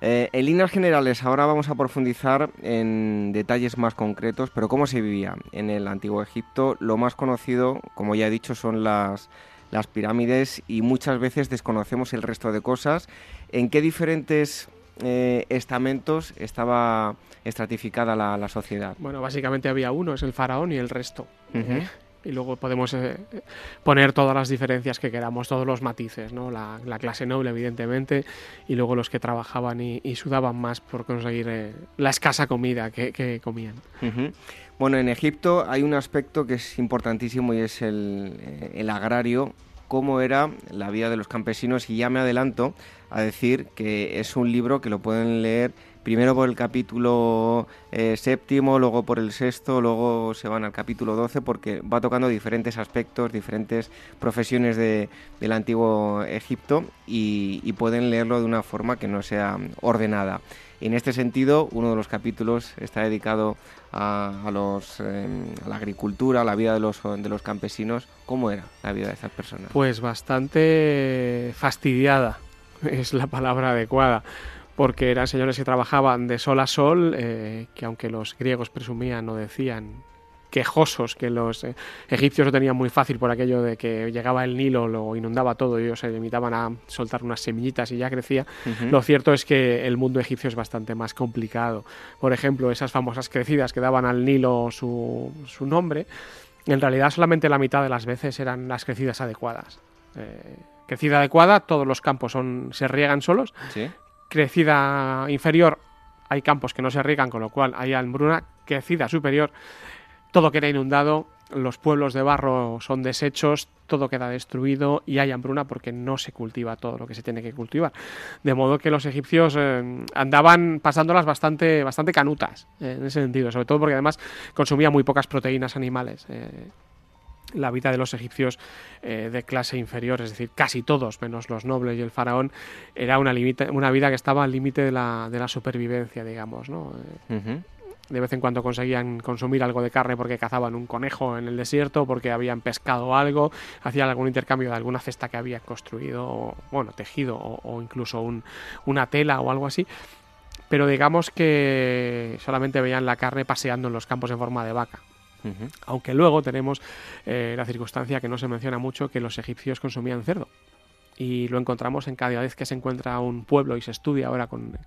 Eh, en líneas generales, ahora vamos a profundizar en detalles más concretos, pero cómo se vivía en el antiguo Egipto. Lo más conocido, como ya he dicho, son las, las pirámides y muchas veces desconocemos el resto de cosas. ¿En qué diferentes eh, estamentos estaba estratificada la, sociedad? Bueno, básicamente había uno, es el faraón y el resto. ¿eh? Y luego podemos eh, poner todas las diferencias que queramos, todos los matices, ¿no? La, clase noble, evidentemente, y luego los que trabajaban y, sudaban más por conseguir la escasa comida que, comían. Bueno, en Egipto hay un aspecto que es importantísimo y es el, eh, agrario, cómo era la vida de los campesinos y ya me adelanto a decir que es un libro que lo pueden leer primero por el capítulo eh, séptimo, luego por el sexto, luego se van al capítulo doce porque va tocando diferentes aspectos, diferentes profesiones de, del antiguo Egipto y pueden leerlo de una forma que no sea ordenada. En este sentido, uno de los capítulos está dedicado em, a la agricultura, a la vida de los, de los campesinos. ¿Cómo era la vida de estas personas? Pues bastante fastidiada, es la palabra adecuada porque eran señores que trabajaban de sol a sol, eh, que aunque los griegos presumían o decían quejosos que los eh, egipcios lo tenían muy fácil por aquello de que llegaba el Nilo, lo inundaba todo y ellos se limitaban a soltar unas semillitas y ya crecía. Lo cierto es que el mundo egipcio es bastante más complicado. Por ejemplo, esas famosas crecidas que daban al Nilo su, su nombre, en realidad solamente la mitad de las veces eran las crecidas adecuadas. Eh, crecida adecuada, todos los campos son, se riegan solos. Crecida inferior, hay campos que no se riegan, con lo cual hay hambruna. Crecida superior, todo queda inundado, los pueblos de barro son desechos, todo queda destruido y hay hambruna porque no se cultiva todo lo que se tiene que cultivar. De modo que los egipcios eh, andaban pasándolas bastante, bastante canutas eh, en ese sentido, sobre todo porque además consumía muy pocas proteínas animales. Eh, la vida de los egipcios de clase inferior, es decir, casi todos, menos los nobles y el faraón, era una, una vida que estaba al límite de la supervivencia, digamos. ¿no? De vez en cuando conseguían consumir algo de carne porque cazaban un conejo en el desierto, porque habían pescado algo, hacían algún intercambio de alguna cesta que habían construido, bueno, tejido o, incluso una tela o algo así. Pero digamos que solamente veían la carne paseando en los campos en forma de vaca. Aunque luego tenemos eh, la circunstancia que no se menciona mucho que los egipcios consumían cerdo y lo encontramos en cada vez que se encuentra un pueblo y se estudia ahora con,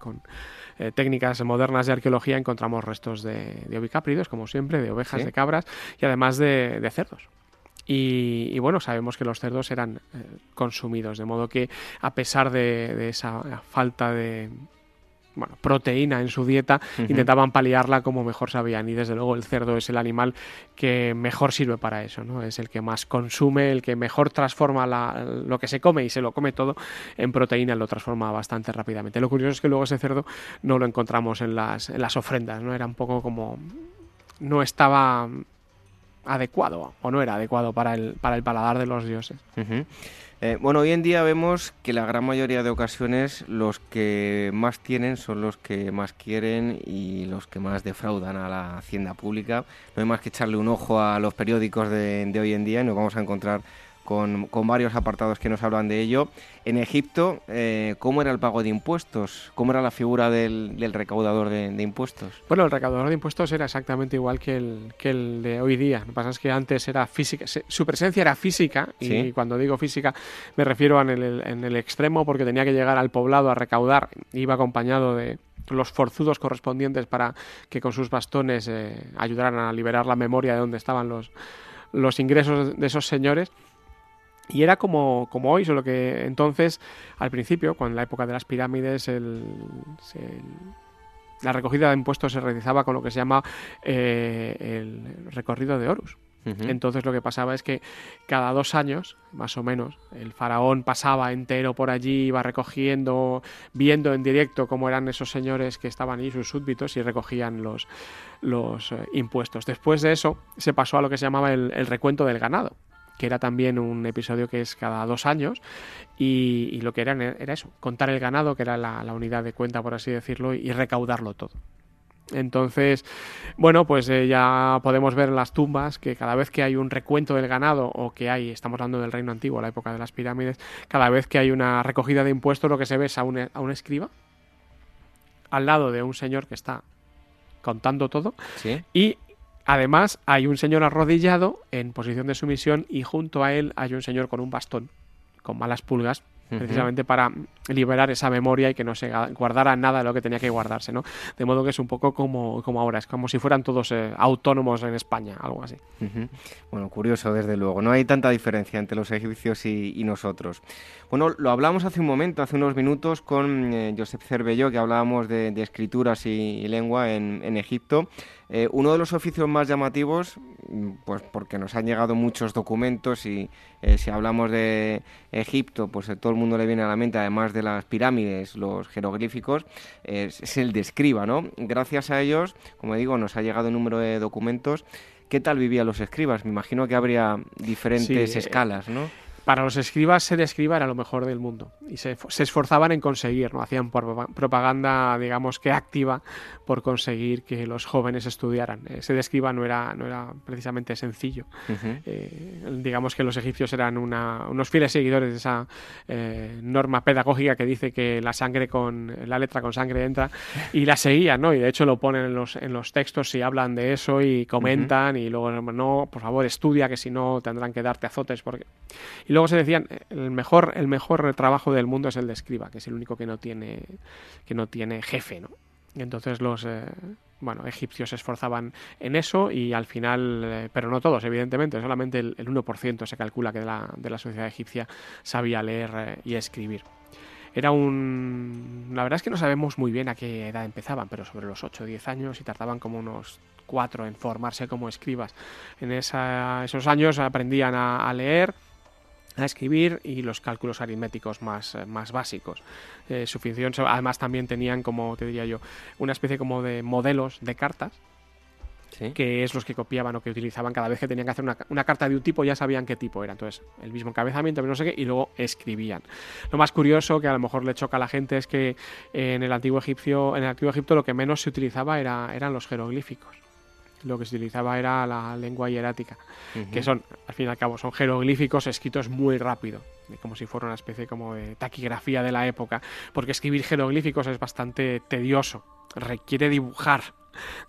eh, técnicas modernas de arqueología, encontramos restos de, ovicápridos, como siempre, de ovejas, de cabras y además de, cerdos. Y, bueno, sabemos que los cerdos eran eh, consumidos, de modo que a pesar de esa falta de, bueno, proteína en su dieta, intentaban paliarla como mejor sabían. Y desde luego el cerdo es el animal que mejor sirve para eso, ¿no? Es el que más consume, el que mejor transforma lo que se come y se lo come todo en proteína, lo transforma bastante rápidamente. Lo curioso es que luego ese cerdo no lo encontramos en las, en las ofrendas, ¿no? Era un poco como... no estaba adecuado o no era adecuado para el, para el paladar de los dioses. Eh, bueno, hoy en día vemos que la gran mayoría de ocasiones los que más tienen son los que más quieren y los que más defraudan a la hacienda pública. No hay más que echarle un ojo a los periódicos de, de hoy en día y nos vamos a encontrar con, varios apartados que nos hablan de ello. En Egipto, eh, ¿cómo era el pago de impuestos? ¿Cómo era la figura del, recaudador de, impuestos? Bueno, el recaudador de impuestos era exactamente igual que el, que el de hoy día. Lo que pasa es que antes era física, su presencia era física, y cuando digo física me refiero en el, en el extremo porque tenía que llegar al poblado a recaudar, iba acompañado de, los forzudos correspondientes para que con sus bastones eh, ayudaran a liberar la memoria de dónde estaban los, los ingresos de esos señores y era como, como hoy, solo que entonces, al principio, con la época de las pirámides, el, la recogida de impuestos se realizaba con lo que se llama eh, el recorrido de Horus. Entonces lo que pasaba es que cada dos años, más o menos, el faraón pasaba entero por allí, iba recogiendo, viendo en directo cómo eran esos señores que estaban ahí, sus súbditos, y recogían los, los eh, impuestos. Después de eso se pasó a lo que se llamaba el recuento del ganado que era también un episodio que es cada dos años, y, lo que era, era eso, contar el ganado, que era la, unidad de cuenta, por así decirlo, y recaudarlo todo. Entonces, bueno, pues eh, ya podemos ver en las tumbas que cada vez que hay un recuento del ganado o que hay, estamos hablando del reino antiguo, la época de las pirámides, cada vez que hay una recogida de impuestos lo que se ve es a un, a un escriba al lado de un señor que está contando todo y Además, hay un señor arrodillado en posición de sumisión y junto a él hay un señor con un bastón, con malas pulgas, precisamente para liberar esa memoria y que no se guardara nada de lo que tenía que guardarse, ¿no? De modo que es un poco como, como ahora, es como si fueran todos eh, autónomos en España, algo así. Bueno, curioso, desde luego. No hay tanta diferencia entre los egipcios y, nosotros. Bueno, lo hablamos hace un momento, hace unos minutos, con eh, Josep Cervello, que hablábamos de, escrituras y, lengua en, en Egipto. Eh, uno de los oficios más llamativos, mm, pues porque nos han llegado muchos documentos y eh, si hablamos de Egipto, pues a todo el mundo le viene a la mente, además de las pirámides, los jeroglíficos, es, el de escriba, ¿no? Gracias a ellos, como digo, nos ha llegado un número de documentos. ¿Qué tal vivían los escribas? Me imagino que habría diferentes escalas, ¿no? Para los escribas ser escriba era lo mejor del mundo y se, esforzaban en conseguir, ¿no? hacían propaganda, digamos que activa por conseguir que los jóvenes estudiaran. Ser escriba no era, no era precisamente sencillo. Eh, digamos que los egipcios eran unos fieles seguidores de esa eh, norma pedagógica que dice que la sangre con la letra con sangre entra y la seguían, ¿no? Y de hecho lo ponen en los, en los textos y hablan de eso y comentan y luego no, por favor estudia que si no tendrán que darte azotes porque y luego se decían, el mejor, el mejor trabajo del mundo es el de escriba, que es el único que no tiene, que no tiene jefe, ¿no? Y entonces los eh, bueno, egipcios se esforzaban en eso y al final, eh, pero no todos, evidentemente, solamente el, 1% se calcula que de la, de la sociedad egipcia sabía leer eh, y escribir. Era un... La verdad es que no sabemos muy bien a qué edad empezaban, pero sobre los 8 o 10 años y tardaban como unos 4 en formarse como escribas. En esos años aprendían a leer, a escribir y los cálculos aritméticos más, eh, más básicos. Eh, su función, además también tenían como, te diría yo, una especie como de modelos de cartas que es los que copiaban o que utilizaban cada vez que tenían que hacer una, carta de un tipo, ya sabían qué tipo era. Entonces, el mismo encabezamiento, no sé qué, y luego escribían. Lo más curioso, que a lo mejor le choca a la gente, es que en el antiguo egipcio, en el antiguo Egipto lo que menos se utilizaba era, eran los jeroglíficos lo que se utilizaba era la lengua hierática, que son, al fin y al cabo, son jeroglíficos escritos muy rápido, como si fuera una especie como de taquigrafía de la época, porque escribir jeroglíficos es bastante tedioso, requiere dibujar,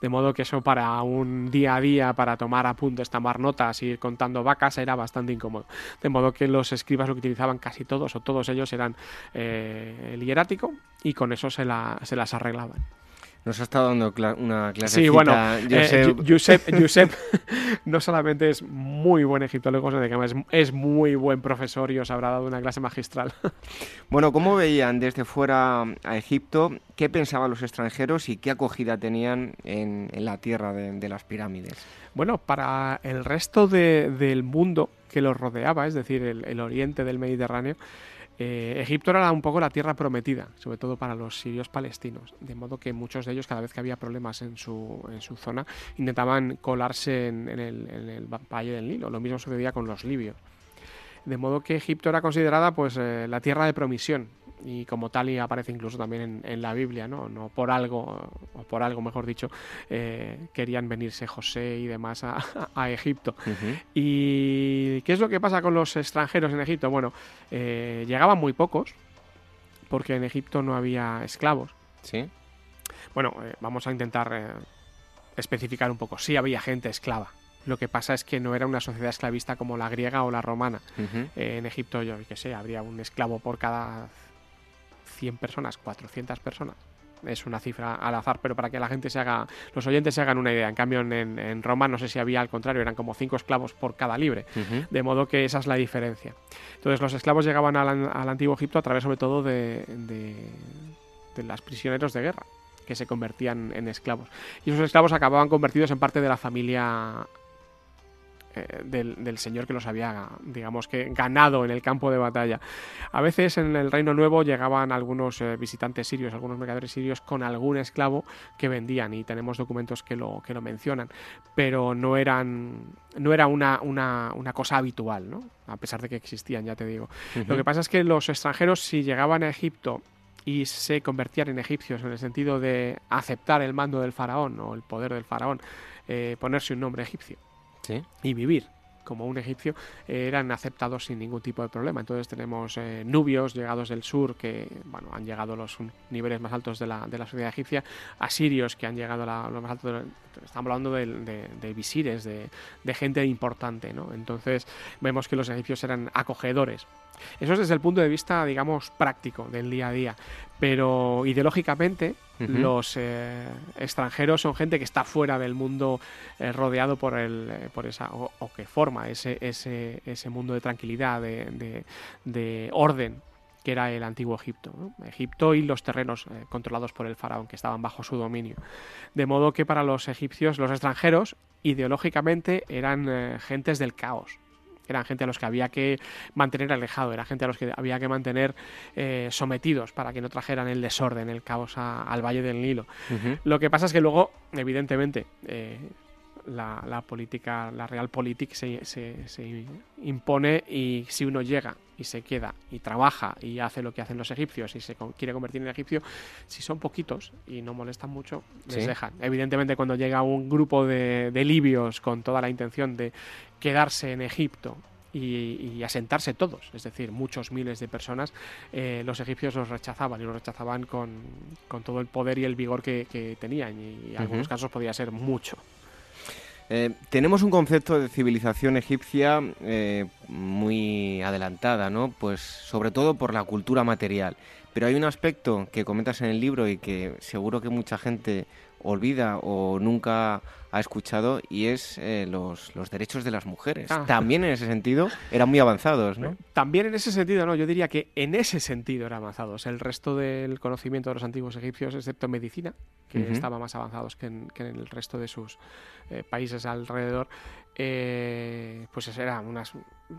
de modo que eso para un día a día, para tomar apuntes, tomar notas, ir contando vacas, era bastante incómodo. De modo que los escribas lo que utilizaban casi todos o todos ellos eran eh, el hierático y con eso se, se las arreglaban. Nos ha estado dando una clase. Sí, bueno, eh, Josep, no solamente es muy buen egiptólogo, sino que es, es muy buen profesor y os habrá dado una clase magistral. Bueno, ¿cómo veían desde fuera a Egipto? ¿Qué pensaban los extranjeros y qué acogida tenían en, la tierra de, las pirámides? Bueno, para el resto del mundo que los rodeaba, es decir, el oriente del Mediterráneo, eh, Egipto era un poco la tierra prometida, sobre todo para los sirios palestinos, de modo que muchos de ellos, cada vez que había problemas en su, en su zona, intentaban colarse en, el, Valle del Nilo. Lo mismo sucedía con los libios. De modo que Egipto era considerada pues, eh, la tierra de promisión, y como tal y aparece incluso también en, la Biblia, ¿no? No por algo, o por algo mejor dicho, eh, querían venirse José y demás a, Egipto. ¿Y qué es lo que pasa con los extranjeros en Egipto? Bueno, eh, llegaban muy pocos, porque en Egipto no había esclavos. Sí. Bueno, eh, vamos a intentar especificar un poco. Sí había gente esclava, lo que pasa es que no era una sociedad esclavista como la griega o la romana. en Egipto, yo que sé, habría un esclavo por cada 100 personas, 400 personas. Es una cifra al azar, pero para que la gente se haga, los oyentes se hagan una idea. En cambio, en, Roma no sé si había al contrario, eran como 5 esclavos por cada libre. De modo que esa es la diferencia. Entonces, los esclavos llegaban al, antiguo Egipto a través, sobre todo, de, de, de las prisioneros de guerra que se convertían en esclavos. Y esos esclavos acababan convertidos en parte de la familia eh, del, señor que los había, digamos que, ganado en el campo de batalla. A veces en el Reino Nuevo llegaban algunos eh, visitantes sirios, algunos mercaderes sirios con algún esclavo que vendían y tenemos documentos que lo, que lo mencionan, pero no eran no era una, una, una cosa habitual, ¿no? a pesar de que existían, ya te digo. Lo que pasa es que los extranjeros si llegaban a Egipto y se convertían en egipcios en el sentido de aceptar el mando del faraón o el poder del faraón, eh, ponerse un nombre egipcio y vivir como un egipcio eran aceptados sin ningún tipo de problema. Entonces tenemos eh, nubios llegados del sur que bueno, han llegado a los niveles más altos de la, de la sociedad egipcia, asirios que han llegado a lo más alto, estamos hablando de, visires, de, de, gente importante. ¿no? Entonces vemos que los egipcios eran acogedores eso es desde el punto de vista, digamos, práctico del día a día. Pero ideológicamente, los eh, extranjeros son gente que está fuera del mundo eh, rodeado por, el, eh, por esa, o, que forma ese, ese, ese, mundo de tranquilidad, de, de, orden que era el antiguo Egipto. Egipto y los terrenos controlados por el faraón, que estaban bajo su dominio. De modo que para los egipcios, los extranjeros, ideológicamente eran gentes del caos eran gente a los que había que mantener alejado, era gente a los que había que mantener eh, sometidos para que no trajeran el desorden, el caos al Valle del Nilo. Lo que pasa es que luego, evidentemente, eh, la, política, la realpolitik se, se, impone y si uno llega y se queda y trabaja y hace lo que hacen los egipcios y se quiere convertir en egipcio, si son poquitos y no molestan mucho, les dejan. Evidentemente cuando llega un grupo de, de libios con toda la intención de quedarse en Egipto y, asentarse todos, es decir, muchos miles de personas, eh, los egipcios los rechazaban y los rechazaban con, todo el poder y el vigor que, tenían y, en algunos casos podía ser mucho. Eh, tenemos un concepto de civilización egipcia eh, muy adelantada, ¿no? Pues sobre todo por la cultura material. Pero hay un aspecto que comentas en el libro y que seguro que mucha gente olvida o nunca ha escuchado y es eh, los, los, derechos de las mujeres. Ah. También en ese sentido eran muy avanzados, ¿no? También en ese sentido, no, yo diría que en ese sentido eran avanzados. El resto del conocimiento de los antiguos egipcios, excepto medicina, que estaba más avanzados que en, que en, el resto de sus eh, países alrededor, eh, pues eran unas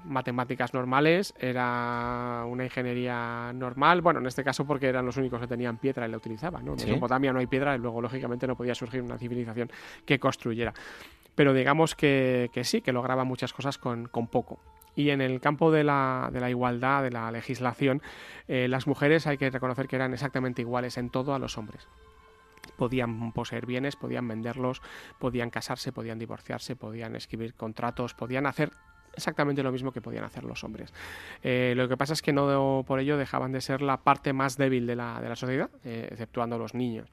matemáticas normales, era una ingeniería normal, bueno, en este caso porque eran los únicos que tenían piedra y la utilizaban, ¿no? En Mesopotamia no hay piedra y luego, lógicamente, no podía surgir una civilización que construyera Pero digamos que, sí, que lograba muchas cosas con, poco. Y en el campo de la, de la igualdad, de la legislación, eh, las mujeres hay que reconocer que eran exactamente iguales en todo a los hombres podían poseer bienes, podían venderlos, podían casarse, podían divorciarse, podían escribir contratos, podían hacer exactamente lo mismo que podían hacer los hombres. Eh, lo que pasa es que no por ello dejaban de ser la parte más débil de la, de la sociedad, eh, exceptuando los niños.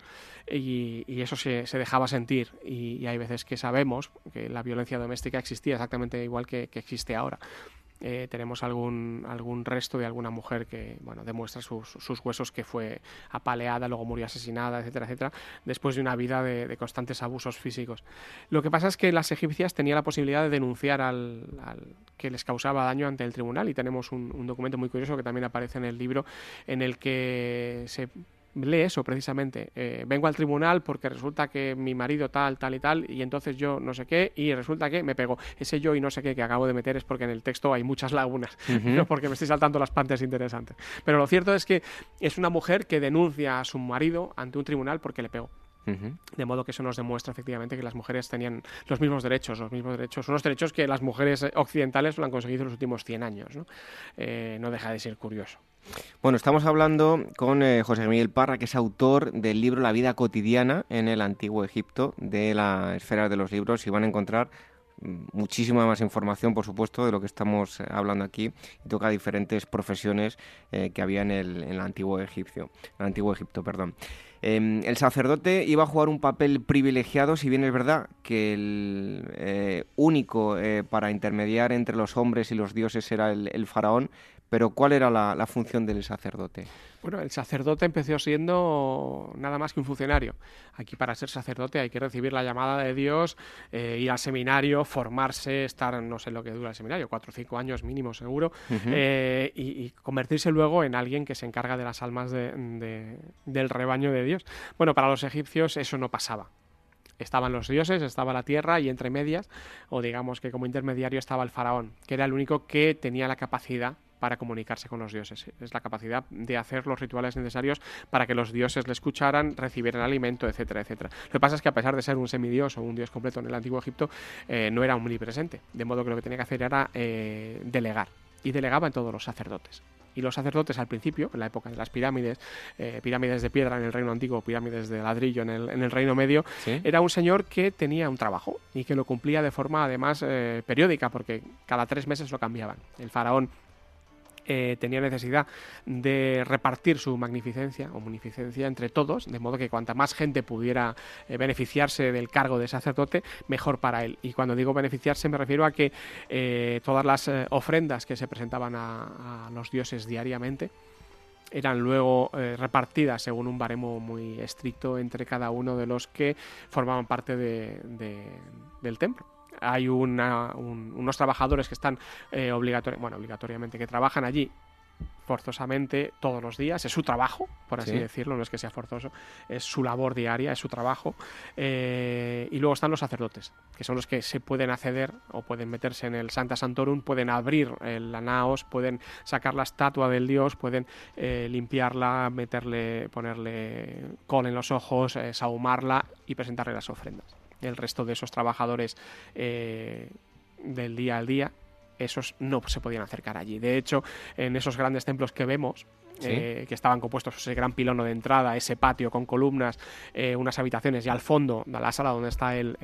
Y, eso se, se, dejaba sentir. Y, hay veces que sabemos que la violencia doméstica existía exactamente igual que, que existe ahora. Eh, tenemos algún, algún resto de alguna mujer que bueno, demuestra sus, huesos que fue apaleada, luego murió asesinada, etcétera, etcétera, después de una vida de, constantes abusos físicos. Lo que pasa es que las egipcias tenían la posibilidad de denunciar al, que les causaba daño ante el tribunal y tenemos un documento muy curioso que también aparece en el libro en el que se lee eso precisamente. Eh, vengo al tribunal porque resulta que mi marido tal, tal y tal, y entonces yo no sé qué, y resulta que me pegó. Ese yo y no sé qué que acabo de meter es porque en el texto hay muchas lagunas, no porque me estoy saltando las partes interesantes. Pero lo cierto es que es una mujer que denuncia a su marido ante un tribunal porque le pegó. De modo que eso nos demuestra efectivamente que las mujeres tenían los mismos derechos, los mismos derechos, unos derechos que las mujeres occidentales lo han conseguido en los últimos 100 años. ¿no? Eh, no deja de ser curioso. Bueno, estamos hablando con eh, José Miguel Parra, que es autor del libro La vida cotidiana en el antiguo Egipto, de la esfera de los libros, y van a encontrar mm, muchísima más información, por supuesto, de lo que estamos eh, hablando aquí, y toca diferentes profesiones eh, que había en el, antiguo Egipcio, el antiguo Egipto, perdón. Em, el sacerdote iba a jugar un papel privilegiado, si bien es verdad que el único para intermediar entre los hombres y los dioses era el faraón, pero ¿cuál era la, función del sacerdote? Bueno, el sacerdote empezó siendo nada más que un funcionario. Aquí para ser sacerdote hay que recibir la llamada de Dios, eh, ir al seminario, formarse, estar, no sé lo que dura el seminario, cuatro o cinco años mínimo seguro, eh, y, convertirse luego en alguien que se encarga de las almas del rebaño de Dios. Bueno, para los egipcios eso no pasaba estaban los dioses, estaba la tierra y entre medias, o digamos que como intermediario estaba el faraón, que era el único que tenía la capacidad para comunicarse con los dioses. Es la capacidad de hacer los rituales necesarios para que los dioses le escucharan, recibieran alimento, etcétera, etcétera. Lo que pasa es que a pesar de ser un semidios o un dios completo en el antiguo Egipto, eh, no era omnipresente, de modo que lo que tenía que hacer era eh, delegar. Y delegaba en todos los sacerdotes y los sacerdotes al principio, en la época de las pirámides, eh, pirámides de piedra en el reino antiguo, pirámides de ladrillo en el, en el reino medio, era un señor que tenía un trabajo y que lo cumplía de forma además periódica, porque cada tres meses lo cambiaban. El faraón eh, tenía necesidad de repartir su magnificencia o munificencia entre todos, de modo que cuanta más gente pudiera eh, beneficiarse del cargo de sacerdote, mejor para él. Y cuando digo beneficiarse me refiero a que eh, todas las ofrendas que se presentaban a, los dioses diariamente, eran luego repartidas según un baremo muy estricto entre cada uno de los que formaban parte del templo hay unos trabajadores que están eh, bueno, obligatoriamente, que trabajan allí forzosamente todos los días, es su trabajo, por así decirlo, no es que sea forzoso, es su labor diaria, es su trabajo. Eh, y luego están los sacerdotes, que son los que se pueden acceder o pueden meterse en el Santa Santorum, pueden abrir el naos, pueden sacar la estatua del dios, pueden eh, limpiarla, meterle, ponerle col en los ojos, eh, sahumarla y presentarle las ofrendas el resto de esos trabajadores eh, del día al día, esos no se podían acercar allí. De hecho, en esos grandes templos que vemos, eh, que estaban compuestos ese gran pilono de entrada, ese patio con columnas, eh, unas habitaciones y al fondo de la sala donde está el,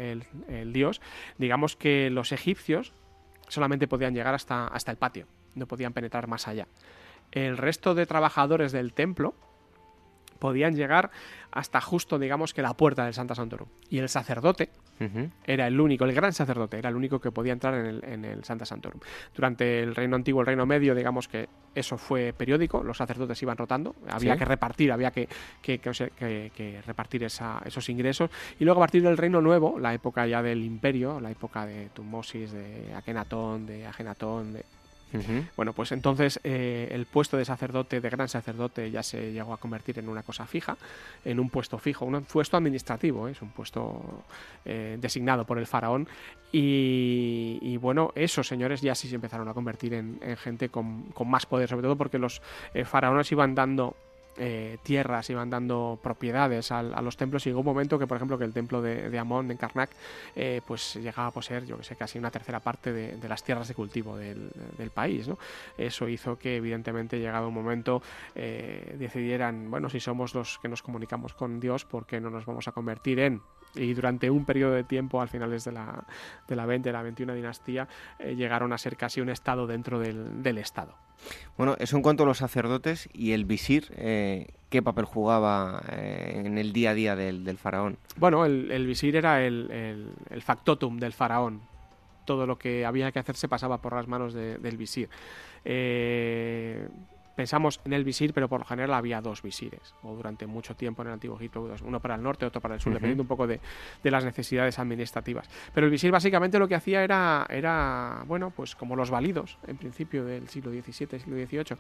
dios, digamos que los egipcios solamente podían llegar hasta, hasta el patio, no podían penetrar más allá. El resto de trabajadores del templo podían llegar hasta justo, digamos, que la puerta del Santa Santorum. Y el sacerdote era el único, el gran sacerdote, era el único que podía entrar en el, en el, Santa Santorum. Durante el Reino Antiguo, el Reino Medio, digamos que eso fue periódico, los sacerdotes iban rotando, había que repartir, había que, que, que, repartir esa, esos ingresos. Y luego a partir del Reino Nuevo, la época ya del Imperio, la época de Tumosis, de Akenatón, de Agenatón, de bueno, pues entonces eh, el puesto de sacerdote, de gran sacerdote, ya se llegó a convertir en una cosa fija, en un puesto fijo, un puesto administrativo, ¿eh? es un puesto eh, designado por el faraón. Y, bueno, esos señores ya sí se empezaron a convertir en, gente con, más poder, sobre todo porque los faraones iban dando eh, tierras, iban dando propiedades a, los templos y llegó un momento que, por ejemplo, que el templo de, Amón en Karnak, eh, pues llegaba a poseer, yo que sé, casi una tercera parte de, las tierras de cultivo del, país. Eso hizo que, evidentemente, llegado un momento, eh, decidieran, bueno, si somos los que nos comunicamos con Dios, ¿por qué no nos vamos a convertir en y durante un periodo de tiempo, al finales de la, de la 20, la 21 dinastía, eh, llegaron a ser casi un estado dentro del, del, Estado. Bueno, eso en cuanto a los sacerdotes y el visir, eh, ¿qué papel jugaba eh, en el día a día del, del faraón? Bueno, el, el visir era el, el, factotum del faraón. Todo lo que había que hacer se pasaba por las manos del visir. Eh, pensamos en el visir, pero por lo general había dos visires, o durante mucho tiempo en el Antiguo Egipto, uno para el norte, otro para el sur, dependiendo un poco de, las necesidades administrativas. Pero el visir básicamente lo que hacía era, era, bueno, pues como los válidos, en principio del siglo XVII, siglo XVIII,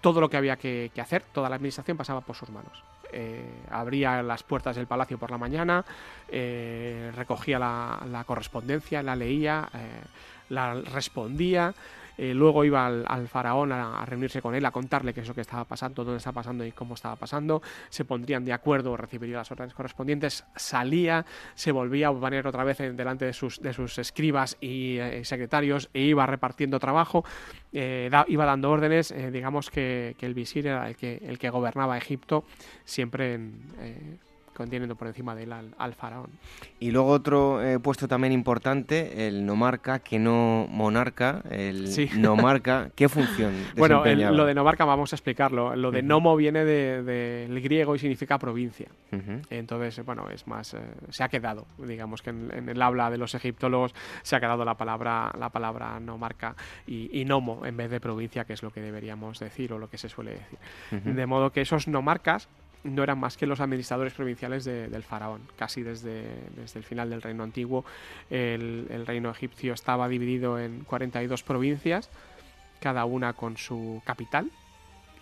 todo lo que había que, hacer, toda la administración pasaba por sus manos. Eh, abría las puertas del palacio por la mañana, eh, recogía la, correspondencia, la leía, eh, la respondía, eh, luego iba al, faraón a, reunirse con él, a contarle qué es lo que estaba pasando, dónde estaba pasando y cómo estaba pasando. Se pondrían de acuerdo, recibiría las órdenes correspondientes, salía, se volvía a poner otra vez delante de sus, de sus escribas y eh, secretarios e iba repartiendo trabajo, eh, iba dando órdenes. digamos que, el visir era el que, el que gobernaba Egipto siempre en conteniendo por encima del al, faraón. Y luego otro eh, puesto también importante, el nomarca, que no monarca, el nomarca, ¿qué función Bueno, lo de nomarca vamos a explicarlo. Lo de nomo viene del griego y significa provincia. Entonces, bueno, es más, eh, se ha quedado, digamos que en, el habla de los egiptólogos se ha quedado la palabra, la palabra nomarca y, y, nomo en vez de provincia, que es lo que deberíamos decir o lo que se suele decir. De modo que esos nomarcas no eran más que los administradores provinciales del faraón. Casi desde, desde, el final del reino antiguo, el, reino egipcio estaba dividido en 42 provincias, cada una con su capital,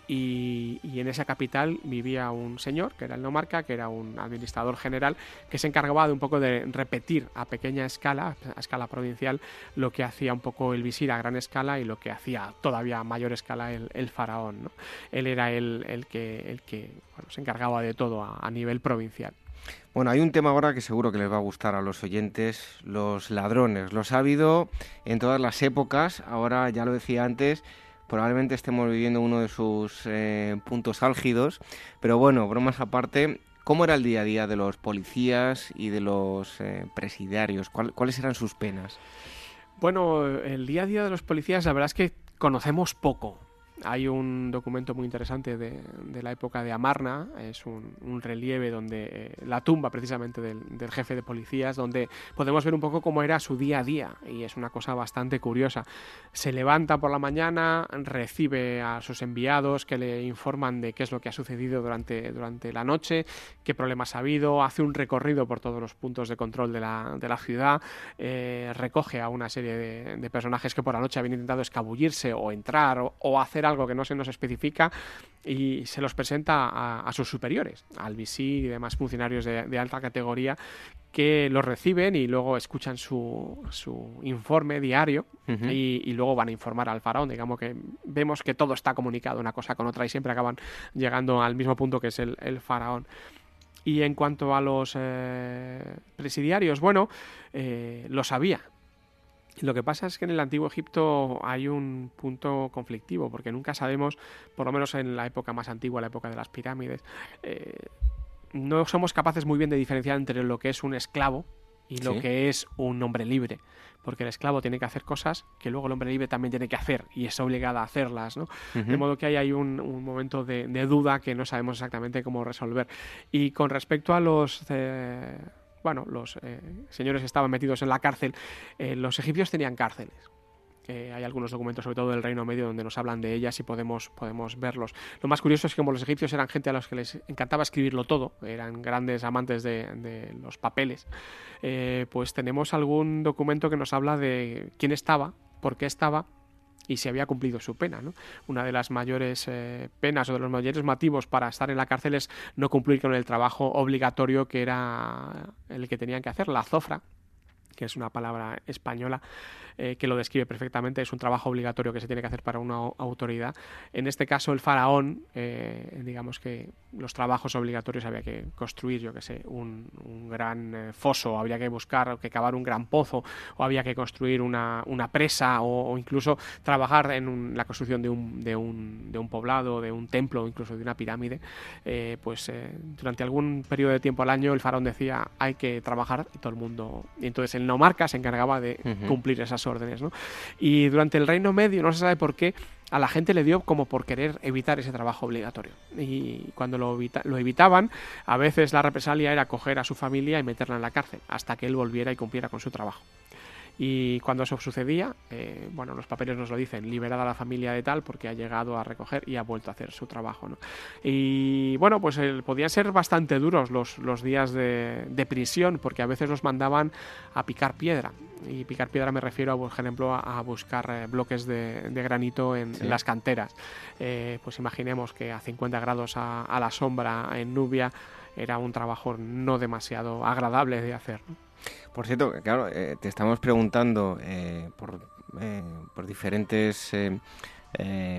y, en esa capital vivía un señor, que era el nomarca, que era un administrador general, que se encargaba de un poco de repetir a pequeña escala, a escala provincial, lo que hacía un poco el visir a gran escala y lo que hacía todavía a mayor escala el, faraón. Él era el, que, el que se encargaba de todo a, nivel provincial. Bueno, hay un tema ahora que seguro que les va a gustar a los oyentes, los ladrones. Los ha habido en todas las épocas, ahora ya lo decía antes, probablemente estemos viviendo uno de sus eh, puntos álgidos, pero bueno, bromas aparte, ¿cómo era el día a día de los policías y de los eh, presidiarios? ¿Cuáles eran sus penas? Bueno, el día a día de los policías, la verdad es que conocemos poco. Hay un documento muy interesante de, la época de Amarna, es un, relieve donde eh, la tumba precisamente del, jefe de policías, donde podemos ver un poco cómo era su día a día y es una cosa bastante curiosa. Se levanta por la mañana, recibe a sus enviados que le informan de qué es lo que ha sucedido durante, durante la noche, qué problemas ha habido, hace un recorrido por todos los puntos de control de la, de la ciudad, eh, recoge a una serie de, personajes que por la noche habían intentado escabullirse o entrar o, o hacer algo que no se nos especifica y se los presenta a, sus superiores, al visir y demás funcionarios de, alta categoría que los reciben y luego escuchan su, su informe diario y, luego van a informar al faraón. Digamos que vemos que todo está comunicado una cosa con otra y siempre acaban llegando al mismo punto que es el, faraón. Y en cuanto a los eh, presidiarios, bueno, eh, lo sabía, lo que pasa es que en el antiguo Egipto hay un punto conflictivo, porque nunca sabemos, por lo menos en la época más antigua, la época de las pirámides, eh, no somos capaces muy bien de diferenciar entre lo que es un esclavo y lo que es un hombre libre. Porque el esclavo tiene que hacer cosas que luego el hombre libre también tiene que hacer y es obligado a hacerlas. ¿no? De modo que ahí hay un, momento de, duda que no sabemos exactamente cómo resolver. Y con respecto a los... Eh, bueno, los eh, señores estaban metidos en la cárcel, eh, los egipcios tenían cárceles. hay algunos documentos, sobre todo del Reino Medio, donde nos hablan de ellas y podemos, podemos verlos. Lo más curioso es que como los egipcios eran gente a los que les encantaba escribirlo todo, eran grandes amantes de, los papeles, eh, pues tenemos algún documento que nos habla de quién estaba, por qué estaba y se había cumplido su pena. ¿no? Una de las mayores eh, penas o de los mayores motivos para estar en la cárcel es no cumplir con el trabajo obligatorio que era el que tenían que hacer, la zofra, que es una palabra española eh, que lo describe perfectamente, es un trabajo obligatorio que se tiene que hacer para una autoridad. En este caso, el faraón, eh, digamos que los trabajos obligatorios había que construir, yo que sé, un, gran eh, foso, habría que buscar, que cavar un gran pozo, o había que construir una, presa, o, incluso trabajar en la construcción de un, de, un, de un poblado, de un templo, incluso de una pirámide. pues durante algún periodo de tiempo al año, el faraón decía, hay que trabajar, y todo el mundo. Y entonces el nomarca se encargaba de cumplir esas órdenes. ¿no? Y durante el Reino Medio, no se sabe por qué, a la gente le dio como por querer evitar ese trabajo obligatorio. Y cuando lo, lo, evitaban, a veces la represalia era coger a su familia y meterla en la cárcel, hasta que él volviera y cumpliera con su trabajo. Y cuando eso sucedía, eh, bueno, los papeles nos lo dicen, liberada la familia de tal porque ha llegado a recoger y ha vuelto a hacer su trabajo. ¿no? Y bueno, pues podían ser bastante duros los, los días de, prisión porque a veces los mandaban a picar piedra. Y picar piedra me refiero, por ejemplo, a, buscar eh, bloques de, granito en, las canteras. Eh, pues imaginemos que a 50 grados a, a la sombra en Nubia era un trabajo no demasiado agradable de hacer. Por cierto, claro, eh, te estamos preguntando eh, por, eh, por, diferentes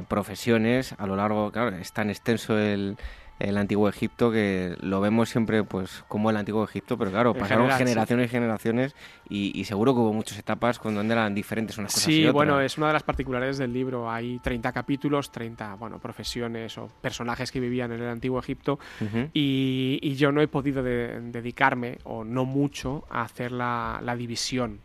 profesiones a lo largo, claro, es tan extenso el, el antiguo Egipto, que lo vemos siempre pues como el antiguo Egipto, pero claro, pasaron generaciones y generaciones y, seguro que hubo muchas etapas cuando eran diferentes unas cosas sí, y bueno, es una de las particularidades del libro. Hay 30 capítulos, 30 bueno, profesiones o personajes que vivían en el antiguo Egipto y, yo no he podido dedicarme, o no mucho, a hacer la, la división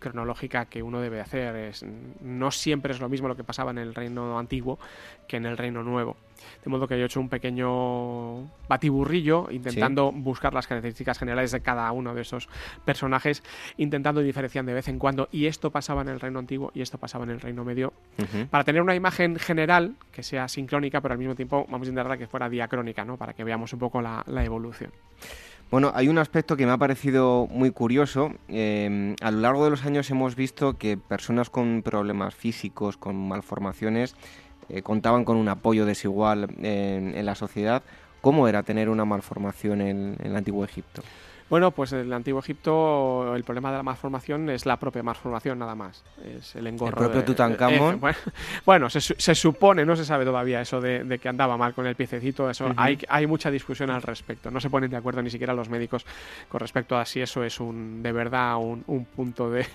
cronológica que uno debe hacer. Es, no siempre es lo mismo lo que pasaba en el reino antiguo que en el reino nuevo. De modo que yo he hecho un pequeño batiburrillo intentando buscar las características generales de cada uno de esos personajes, intentando diferenciar de vez en cuando. Y esto pasaba en el reino antiguo y esto pasaba en el reino medio, para tener una imagen general que sea sincrónica, pero al mismo tiempo vamos a intentar que fuera diacrónica, ¿no? para que veamos un poco la, la evolución. Bueno, hay un aspecto que me ha parecido muy curioso. Em, a lo largo de los años hemos visto que personas con problemas físicos, con malformaciones, eh, contaban con un apoyo desigual en, la sociedad. ¿Cómo era tener una malformación en el antiguo Egipto? Bueno, pues en el antiguo Egipto el problema de la malformación es la propia malformación nada más. Es el engorro. El propio Tutankamón. bueno, se, supone, no se sabe todavía eso de, que andaba mal con el piececito. Eso hay, hay mucha discusión al respecto. No se ponen de acuerdo ni siquiera los médicos con respecto a si eso es un de verdad un punto de,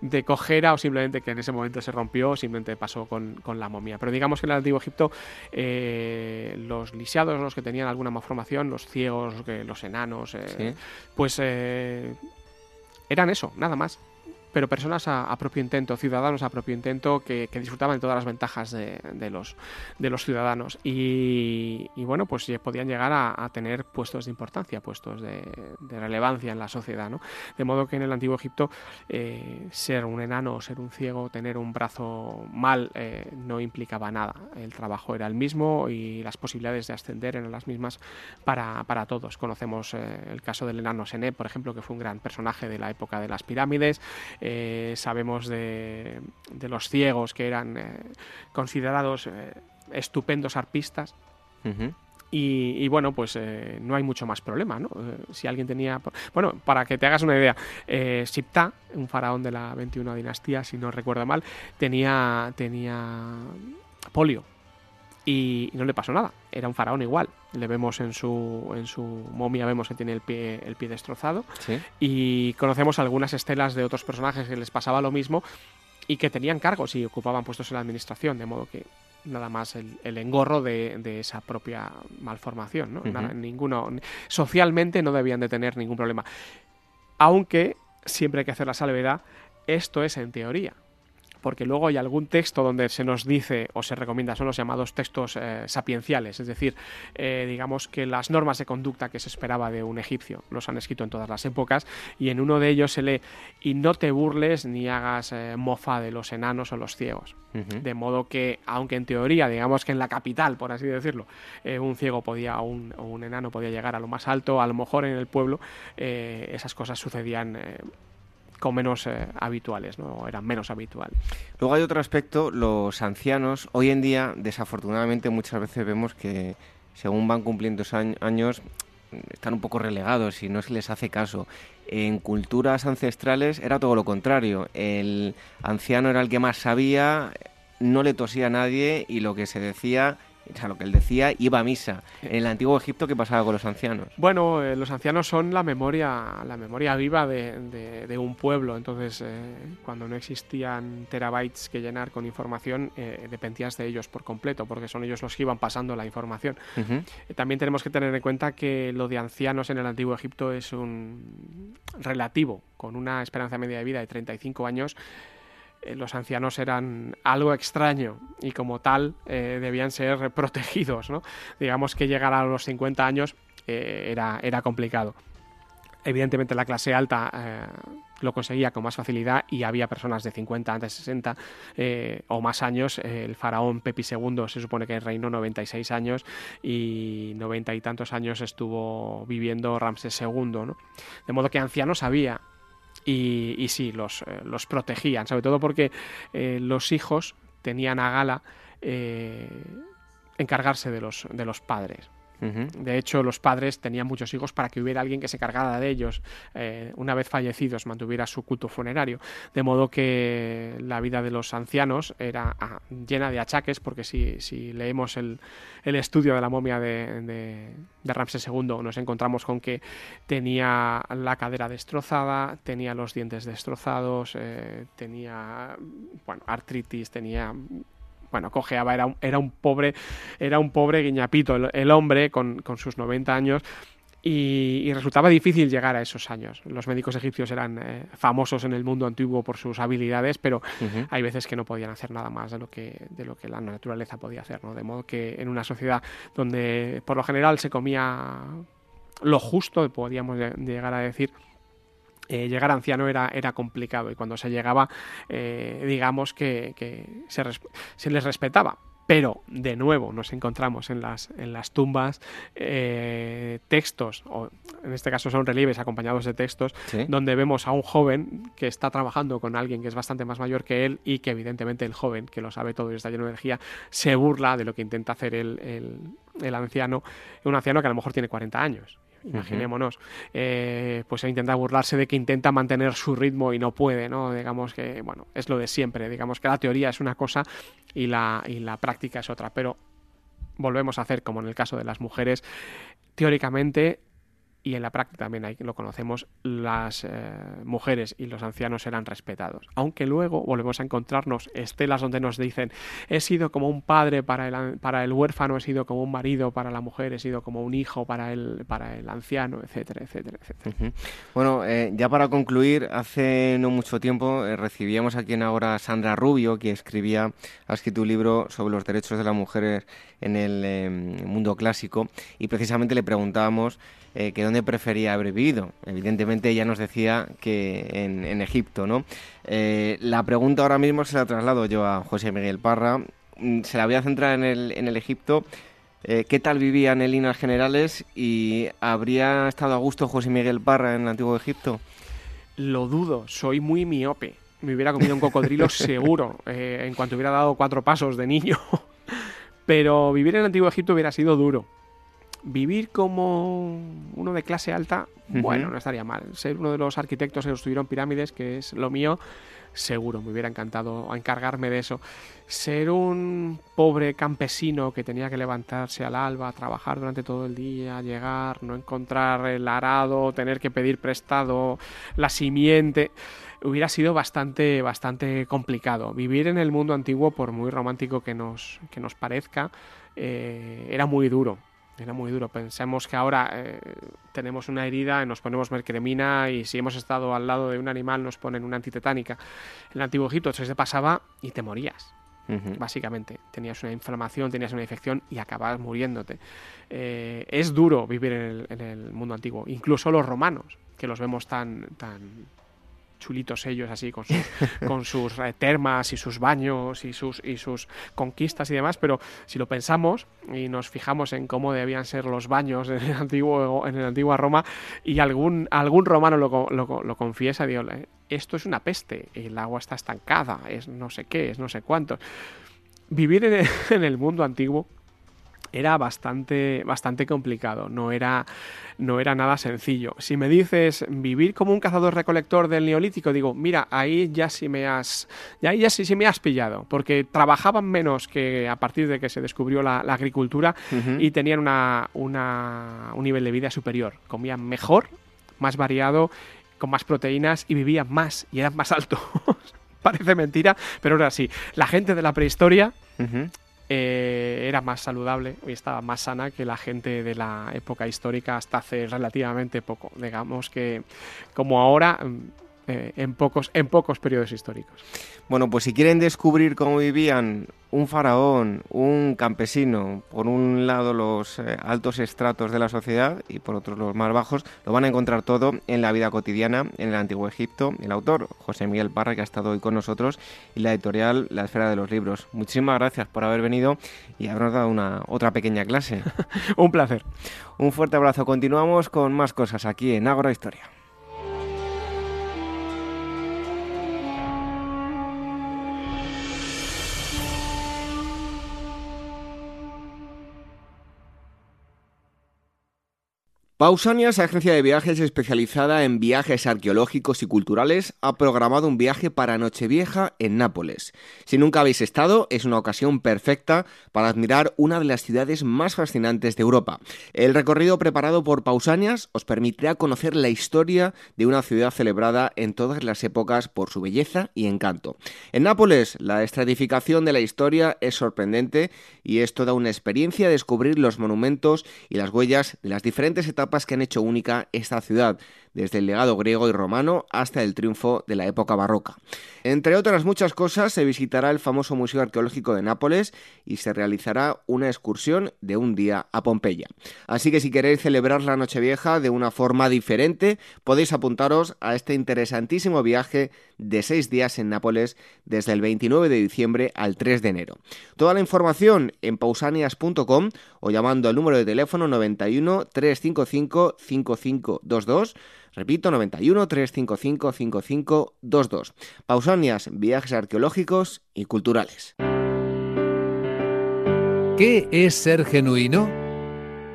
de cojera o simplemente que en ese momento se rompió o simplemente pasó con, la momia. Pero digamos que en el Antiguo Egipto eh, los lisiados, los que tenían alguna malformación, los ciegos, los enanos, eh, pues eh, eran eso, nada más pero personas a, propio intento, ciudadanos a propio intento que, disfrutaban de todas las ventajas de, los, de los ciudadanos. Y, bueno, pues podían llegar a, tener puestos de importancia, puestos de, relevancia en la sociedad. De modo que en el antiguo Egipto eh, ser un enano, ser un ciego, tener un brazo mal eh, no implicaba nada. El trabajo era el mismo y las posibilidades de ascender eran las mismas para, todos. Conocemos eh, el caso del enano Sené, por ejemplo, que fue un gran personaje de la época de las pirámides. Eh, sabemos de, los ciegos que eran eh, considerados eh, estupendos arpistas. Y, bueno, pues no hay mucho más problema, ¿no? si alguien tenía... Bueno, para que te hagas una idea, Sipta, un faraón de la 21 dinastía, si no recuerdo mal, tenía, tenía polio y no le pasó nada. Era un faraón igual. Le vemos en su, en su momia, vemos que tiene el pie, el pie destrozado. Y conocemos algunas estelas de otros personajes que les pasaba lo mismo y que tenían cargos y ocupaban puestos en la administración, de modo que nada más el, engorro de, esa propia malformación. ¿no? ninguno, socialmente no debían de tener ningún problema. Aunque siempre hay que hacer la salvedad, esto es en teoría porque luego hay algún texto donde se nos dice o se recomienda, son los llamados textos eh, sapienciales, es decir, eh, digamos que las normas de conducta que se esperaba de un egipcio los han escrito en todas las épocas y en uno de ellos se lee y no te burles ni hagas eh, mofa de los enanos o los ciegos. De modo que, aunque en teoría, digamos que en la capital, por así decirlo, un ciego podía o un, un, enano podía llegar a lo más alto, a lo mejor en el pueblo esas cosas sucedían con menos eh, habituales, ¿no? eran menos habituales. Luego hay otro aspecto, los ancianos, hoy en día, desafortunadamente, muchas veces vemos que según van cumpliendo años, están un poco relegados y no se les hace caso. En culturas ancestrales era todo lo contrario. El anciano era el que más sabía, no le tosía a nadie y lo que se decía o sea, lo que él decía, iba a misa. En el antiguo Egipto, ¿qué pasaba con los ancianos? Bueno, eh, los ancianos son la memoria, la memoria viva de, un pueblo. Entonces, eh, cuando no existían terabytes que llenar con información, eh, dependías de ellos por completo, porque son ellos los que iban pasando la información. también tenemos que tener en cuenta que lo de ancianos en el antiguo Egipto es un relativo, con una esperanza media de vida de 35 años eh, los ancianos eran algo extraño y como tal eh, debían ser protegidos. ¿no? Digamos que llegar a los 50 años eh, era, era complicado. Evidentemente la clase alta lo conseguía con más facilidad y había personas de 50, antes 60 o más años. el faraón Pepi II se supone que reinó 96 años y 90 y tantos años estuvo viviendo Ramsés II. De modo que ancianos había y, sí, los, eh, los, protegían, sobre todo porque eh, los hijos tenían a gala eh, encargarse de los, de los padres. De hecho, los padres tenían muchos hijos para que hubiera alguien que se cargara de ellos, eh, una vez fallecidos, mantuviera su culto funerario. De modo que la vida de los ancianos era ah, llena de achaques, porque si, leemos el, el, estudio de la momia de, de, Ramsés II, nos encontramos con que tenía la cadera destrozada, tenía los dientes destrozados, eh, tenía bueno, artritis, tenía bueno, cojeaba, era un, era un pobre, era un pobre guiñapito el, hombre con, sus 90 años. Y, resultaba difícil llegar a esos años. Los médicos egipcios eran eh, famosos en el mundo antiguo por sus habilidades, pero hay veces que no podían hacer nada más de lo que, de lo que la naturaleza podía hacer. ¿no? De modo que en una sociedad donde por lo general se comía lo justo, podríamos llegar a decir, eh, llegar anciano era, era complicado. Y cuando se llegaba, eh, digamos que, se, les respetaba. Pero de nuevo nos encontramos en las, en las tumbas eh, textos, o en este caso son relieves acompañados de textos, donde vemos a un joven que está trabajando con alguien que es bastante más mayor que él y que evidentemente el joven, que lo sabe todo y está lleno de energía, se burla de lo que intenta hacer el, el, el anciano, un anciano que a lo mejor tiene 40 años imaginémonos, eh, pues intenta burlarse de que intenta mantener su ritmo y no puede, ¿no? Digamos que, bueno, es lo de siempre, digamos que la teoría es una cosa y la, y la práctica es otra, pero volvemos a hacer como en el caso de las mujeres, teóricamente y en la práctica también ahí lo conocemos, las eh, mujeres y los ancianos eran respetados. Aunque luego volvemos a encontrarnos estelas donde nos dicen, he sido como un padre para el, para el huérfano, he sido como un marido para la mujer, he sido como un hijo para el, para el anciano, etcétera, etcétera, etcétera. Bueno, eh, ya para concluir, hace no mucho tiempo eh, recibíamos aquí en ahora Sandra Rubio, que escribía, ha escrito un libro sobre los derechos de las mujeres en el mundo clásico, y precisamente le preguntábamos eh, que dónde prefería haber vivido. Evidentemente ella nos decía que en, Egipto, ¿no? Eh, la pregunta ahora mismo se la traslado yo a José Miguel Parra. Mm, se la voy a centrar en el, en el Egipto. Eh, ¿Qué tal vivían en líneas generales y habría estado a gusto José Miguel Parra en el antiguo Egipto? Lo dudo, soy muy miope. Me hubiera comido un cocodrilo seguro en cuanto hubiera dado cuatro pasos de niño. Pero vivir en el antiguo Egipto hubiera sido duro vivir como uno de clase alta, bueno, no estaría mal. Ser uno de los arquitectos que construyeron pirámides, que es lo mío, seguro, me hubiera encantado encargarme de eso. Ser un pobre campesino que tenía que levantarse al alba, trabajar durante todo el día, llegar, no encontrar el arado, tener que pedir prestado la simiente, hubiera sido bastante, bastante complicado. Vivir en el mundo antiguo, por muy romántico que nos, que nos parezca, eh, era muy duro era muy duro. Pensemos que ahora eh, tenemos una herida y nos ponemos mercremina y si hemos estado al lado de un animal nos ponen una antitetánica. En el antiguo Egipto se pasaba y te morías. Básicamente, tenías una inflamación, tenías una infección y acababas muriéndote. Eh, es duro vivir en el, en el, mundo antiguo, incluso los romanos, que los vemos tan, tan, chulitos ellos así con sus, con sus eh, termas y sus baños y sus, y sus conquistas y demás, pero si lo pensamos y nos fijamos en cómo debían ser los baños en el antiguo, en el antigua Roma y algún, algún romano lo, lo, lo confiesa, digo, esto es una peste, el agua está estancada, es no sé qué, es no sé cuánto. Vivir en el mundo antiguo era bastante, bastante complicado, no era, no era nada sencillo. Si me dices vivir como un cazador-recolector del neolítico, digo, mira, ahí ya sí me has, ya, ya sí, sí me has pillado, porque trabajaban menos que a partir de que se descubrió la, agricultura y tenían una, una, un nivel de vida superior, comían mejor, más variado, con más proteínas y vivían más y eran más altos. Parece mentira, pero era así. La gente de la prehistoria eh, era más saludable y estaba más sana que la gente de la época histórica hasta hace relativamente poco. Digamos que como ahora mm, eh, en, pocos, en pocos periodos históricos. Bueno, pues si quieren descubrir cómo vivían un faraón, un campesino, por un lado los eh, altos estratos de la sociedad y por otro los más bajos, lo van a encontrar todo en la vida cotidiana en el Antiguo Egipto. El autor, José Miguel Parra, que ha estado hoy con nosotros, y la editorial La Esfera de los Libros. Muchísimas gracias por haber venido y habernos dado una otra pequeña clase. un placer. Un fuerte abrazo. Continuamos con más cosas aquí en Ágora Historia. Pausanias, agencia de viajes especializada en viajes arqueológicos y culturales, ha programado un viaje para Nochevieja en Nápoles. Si nunca habéis estado, es una ocasión perfecta para admirar una de las ciudades más fascinantes de Europa. El recorrido preparado por Pausanias os permitirá conocer la historia de una ciudad celebrada en todas las épocas por su belleza y encanto. En Nápoles, la estratificación de la historia es sorprendente y es toda una experiencia descubrir los monumentos y las huellas de las diferentes etapas que han hecho única esta ciudad, desde el legado griego y romano hasta el triunfo de la época barroca. Entre otras muchas cosas, se visitará el famoso Museo Arqueológico de Nápoles y se realizará una excursión de un día a Pompeya. Así que si queréis celebrar la Nochevieja de una forma diferente, podéis apuntaros a este interesantísimo viaje de seis días en Nápoles desde el 29 de diciembre al 3 de enero. Toda la información en pausanias.com o llamando al número de teléfono 91 355 5522 Repito, 91 355 5522. Pausanias, viajes arqueológicos y culturales. ¿Qué es ser genuino?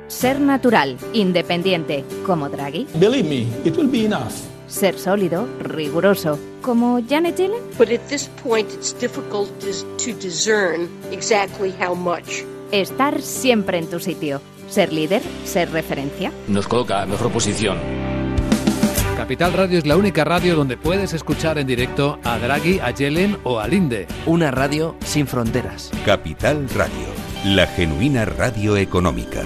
Ser natural, independiente, como Draghi. Believe me, it will be enough. Ser sólido, riguroso, como Janet Yellen. But at this point it's difficult to discern exactly how much. Estar siempre en tu sitio. Ser líder, ser referencia. Nos coloca en mejor posición. Capital Radio es la única radio donde puedes escuchar en directo a Draghi, a Yellen o a Linde. Una radio sin fronteras. Capital Radio, la genuina radio económica.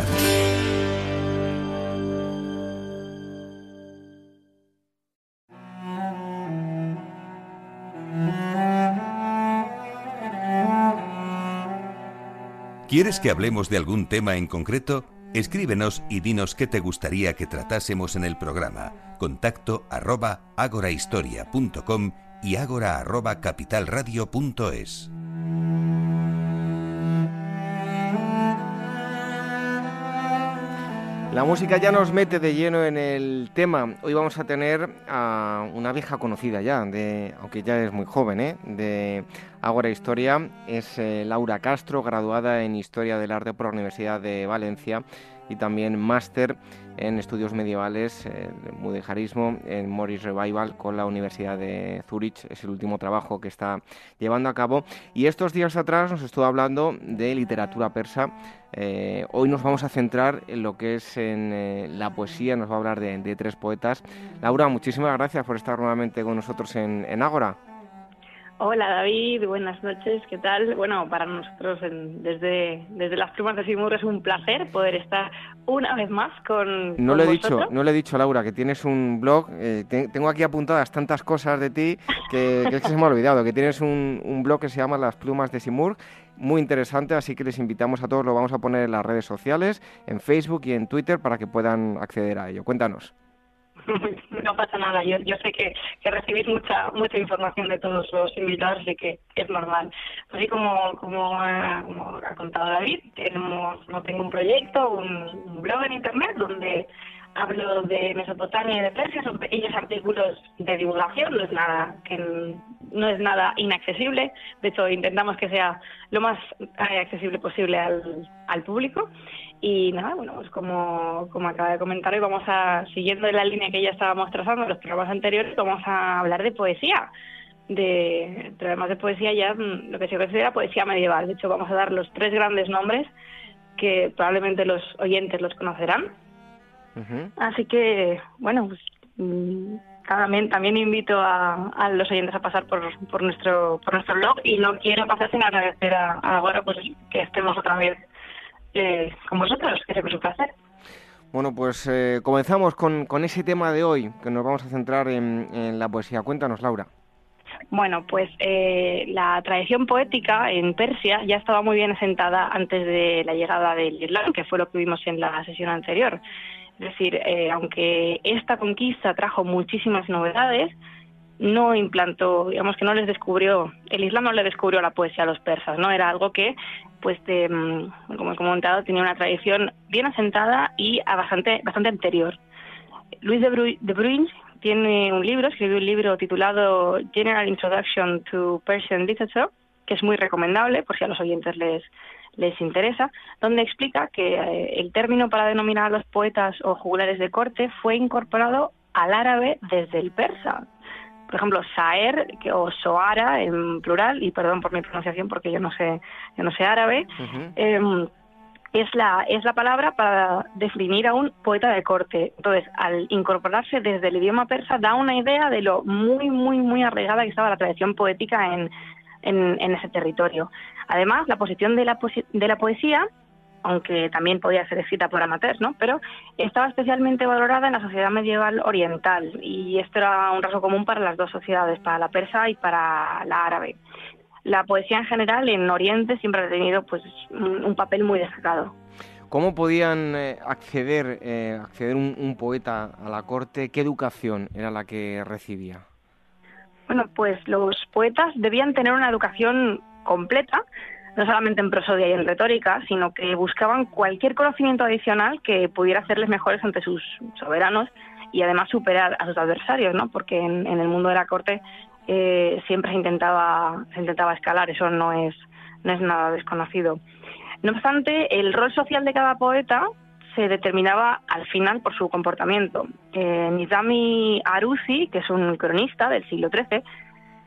¿Quieres que hablemos de algún tema en concreto? Escríbenos y dinos qué te gustaría que tratásemos en el programa. Contacto arroba agorahistoria.com y agora arroba capitalradio.es. La música ya nos mete de lleno en el tema. Hoy vamos a tener a una vieja conocida ya, aunque ya es muy joven, ¿eh? de Ágora Historia. Es eh, Laura Castro, graduada en Historia del Arte por la Universidad de Valencia y también máster en estudios medievales, eh, mudejarismo, en Morris Revival con la Universidad de Zurich. Es el último trabajo que está llevando a cabo. Y estos días atrás nos estuvo hablando de literatura persa. Eh, hoy nos vamos a centrar en lo que es en eh, la poesía, nos va a hablar de, tres poetas. Laura, muchísimas gracias por estar nuevamente con nosotros en Ágora. Hola David, buenas noches, ¿qué tal? Bueno, para nosotros desde, desde las plumas de Simur es un placer poder estar una vez más con No le he dicho, no le he dicho Laura que tienes un blog, eh, tengo aquí apuntadas tantas cosas de ti que, que, se me ha olvidado, que tienes un, un, blog que se llama Las plumas de Simur, muy interesante, así que les invitamos a todos, lo vamos a poner en las redes sociales, en Facebook y en Twitter para que puedan acceder a ello. Cuéntanos. no pasa nada. Yo, yo sé que, que recibís mucha mucha información de todos los invitados, y que es normal. Así como, como, ha, contado David, tenemos, no tengo un proyecto, un, blog en internet donde hablo de Mesopotamia y de Persia, son pequeños artículos de divulgación, no es nada que no es nada inaccesible, de hecho intentamos que sea lo más eh, accesible posible al, al público. Y nada, bueno, pues como, como acaba de comentar, hoy vamos a, siguiendo la línea que ya estábamos trazando en los programas anteriores, vamos a hablar de poesía. De, además de poesía, ya mm, lo que se considera poesía medieval. De hecho, vamos a dar los tres grandes nombres que probablemente los oyentes los conocerán. Así que, bueno, pues, mm, también, también invito a, los oyentes a pasar por, por, nuestro, por nuestro blog y no quiero pasar sin agradecer a, ahora pues, que estemos otra vez eh, con vosotros, que siempre es un placer. Bueno, pues eh, comenzamos con, con, ese tema de hoy, que nos vamos a centrar en, en la poesía. Cuéntanos, Laura. Bueno, pues eh, la tradición poética en Persia ya estaba muy bien asentada antes de la llegada del Islam, que fue lo que vimos en la sesión anterior. Es decir, eh, aunque esta conquista trajo muchísimas novedades, no implantó, digamos que no les descubrió, el Islam no le descubrió la poesía a los persas, ¿no? Era algo que, pues, de, mm, como he comentado, tenía una tradición bien asentada y bastante, bastante anterior. Luis de, Bruins tiene un libro, escribió un libro titulado General Introduction to Persian Literature, que es muy recomendable por si a los oyentes les, les interesa, donde explica que eh, el término para denominar a los poetas o jugulares de corte fue incorporado al árabe desde el persa. Por ejemplo, saer o soara en plural, y perdón por mi pronunciación porque yo no sé, yo no sé árabe, em, es la, es la palabra para definir a un poeta de corte. Entonces, al incorporarse desde el idioma persa, da una idea de lo muy, muy, muy arraigada que estaba la tradición poética en, en, ese territorio. Además, la posición de la, de la poesía, aunque también podía ser escrita por amateurs, ¿no? pero estaba especialmente valorada en la sociedad medieval oriental y esto era un rasgo común para las dos sociedades, para la persa y para la árabe. La poesía en general en Oriente siempre ha tenido pues un, papel muy destacado. ¿Cómo podían eh, acceder, eh, acceder un poeta a la corte? ¿Qué educación era la que recibía? Bueno, pues los poetas debían tener una educación completa, no solamente en prosodia y en retórica, sino que buscaban cualquier conocimiento adicional que pudiera hacerles mejores ante sus soberanos y además superar a sus adversarios, ¿no? Porque en, el mundo de la corte eh, siempre se intentaba, se intentaba escalar, eso no es, no es nada desconocido. No obstante, el rol social de cada poeta se determinaba al final por su comportamiento. Eh, Nizami Arusi, que es un cronista del siglo XIII,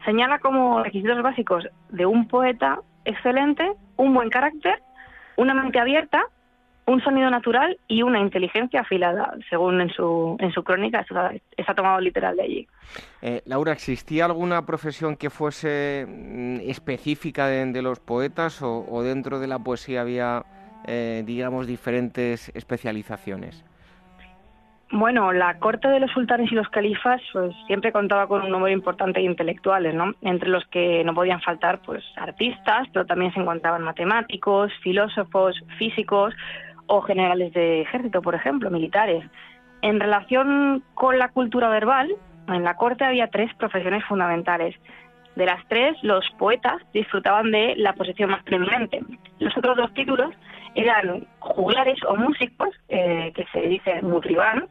señala como requisitos básicos de un poeta excelente un buen carácter, una mente abierta, un sonido natural y una inteligencia afilada, según en su, en su crónica está, tomado literal de allí. Eh, Laura, ¿existía alguna profesión que fuese mm, específica de, los poetas o dentro de la poesía había eh, digamos, diferentes especializaciones? Bueno, la corte de los sultanes y los califas pues, siempre contaba con un número importante de intelectuales, ¿no? entre los que no podían faltar pues, artistas, pero también se encontraban matemáticos, filósofos, físicos o generales de ejército, por ejemplo, militares. En relación con la cultura verbal, en la corte había tres profesiones fundamentales. De las tres, los poetas disfrutaban de la posición más preeminente. Los otros dos títulos eran juglares o músicos, eh, que se dice mutribán,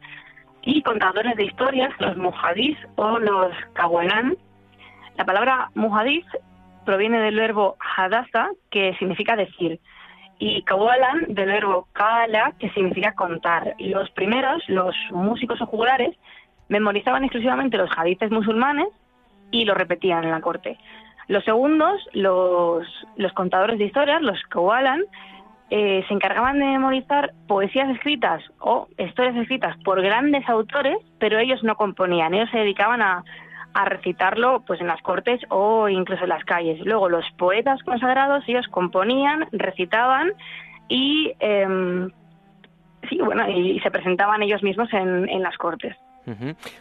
y contadores de historias, los mujadís o los kawanan. La palabra mujadís proviene del verbo hadasa, que significa decir, y kawalan del verbo kala, que significa contar. Los primeros, los músicos o juglares, memorizaban exclusivamente los hadices musulmanes y lo repetían en la corte. Los segundos, los, los contadores de historias, los kawalan, eh, se encargaban de memorizar poesías escritas o historias escritas por grandes autores, pero ellos no componían, ellos se dedicaban a, recitarlo pues en las cortes o incluso en las calles. Luego los poetas consagrados, ellos componían, recitaban y em, sí, bueno, y, se presentaban ellos mismos en, en las cortes.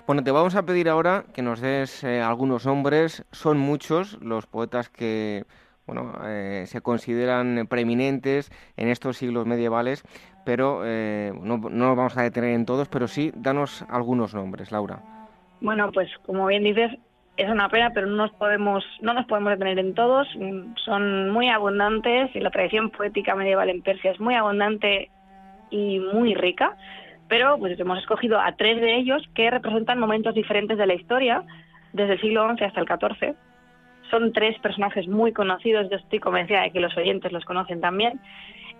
Bueno, te vamos a pedir ahora que nos des eh, algunos nombres. Son muchos los poetas que bueno, eh, se consideran preeminentes en estos siglos medievales, pero eh, no, nos vamos a detener en todos, pero sí, danos algunos nombres, Laura. Bueno, pues como bien dices, es una pena, pero no nos podemos, no nos podemos detener en todos. Son muy abundantes y la tradición poética medieval en Persia es muy abundante y muy rica. Pero pues hemos escogido a tres de ellos que representan momentos diferentes de la historia, desde el siglo XI hasta el XIV Son tres personajes muy conocidos, yo estoy convencida de que los oyentes los conocen también.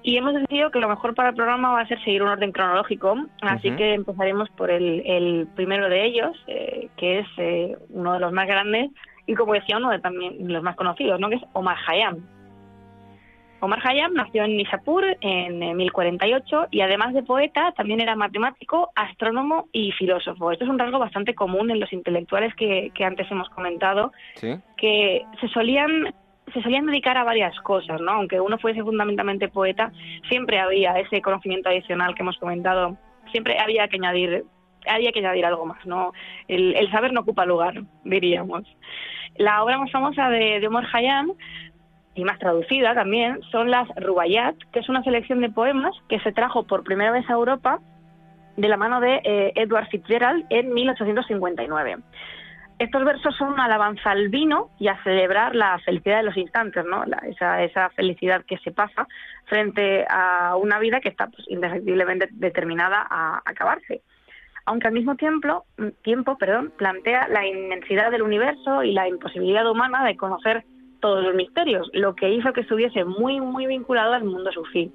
Y hemos decidido que lo mejor para el programa va a ser seguir un orden cronológico, así que empezaremos por el, primero de ellos, eh, que es eh, uno de los más grandes y, como decía, uno de también los más conocidos, ¿no? que es Omar Khayyam. Omar Khayyam nació en Nishapur en 1048 y además de poeta también era matemático, astrónomo y filósofo. Esto es un rasgo bastante común en los intelectuales que, antes hemos comentado, que se solían se solían dedicar a varias cosas, ¿no? Aunque uno fuese fundamentalmente poeta, siempre había ese conocimiento adicional que hemos comentado, siempre había que añadir había que añadir algo más, ¿no? El, saber no ocupa lugar, diríamos. La obra más famosa de, de Omar Khayyam y más traducida también, son las Rubayat, que es una selección de poemas que se trajo por primera vez a Europa de la mano de eh, Edward Fitzgerald en 1859. Estos versos son una alabanza al vino y a celebrar la felicidad de los instantes, ¿no? esa, esa, felicidad que se pasa frente a una vida que está pues, indefectiblemente determinada a acabarse. Aunque al mismo tiempo, tiempo perdón, plantea la inmensidad del universo y la imposibilidad humana de conocer todos los misterios, lo que hizo que estuviese muy, muy vinculado al mundo sufí.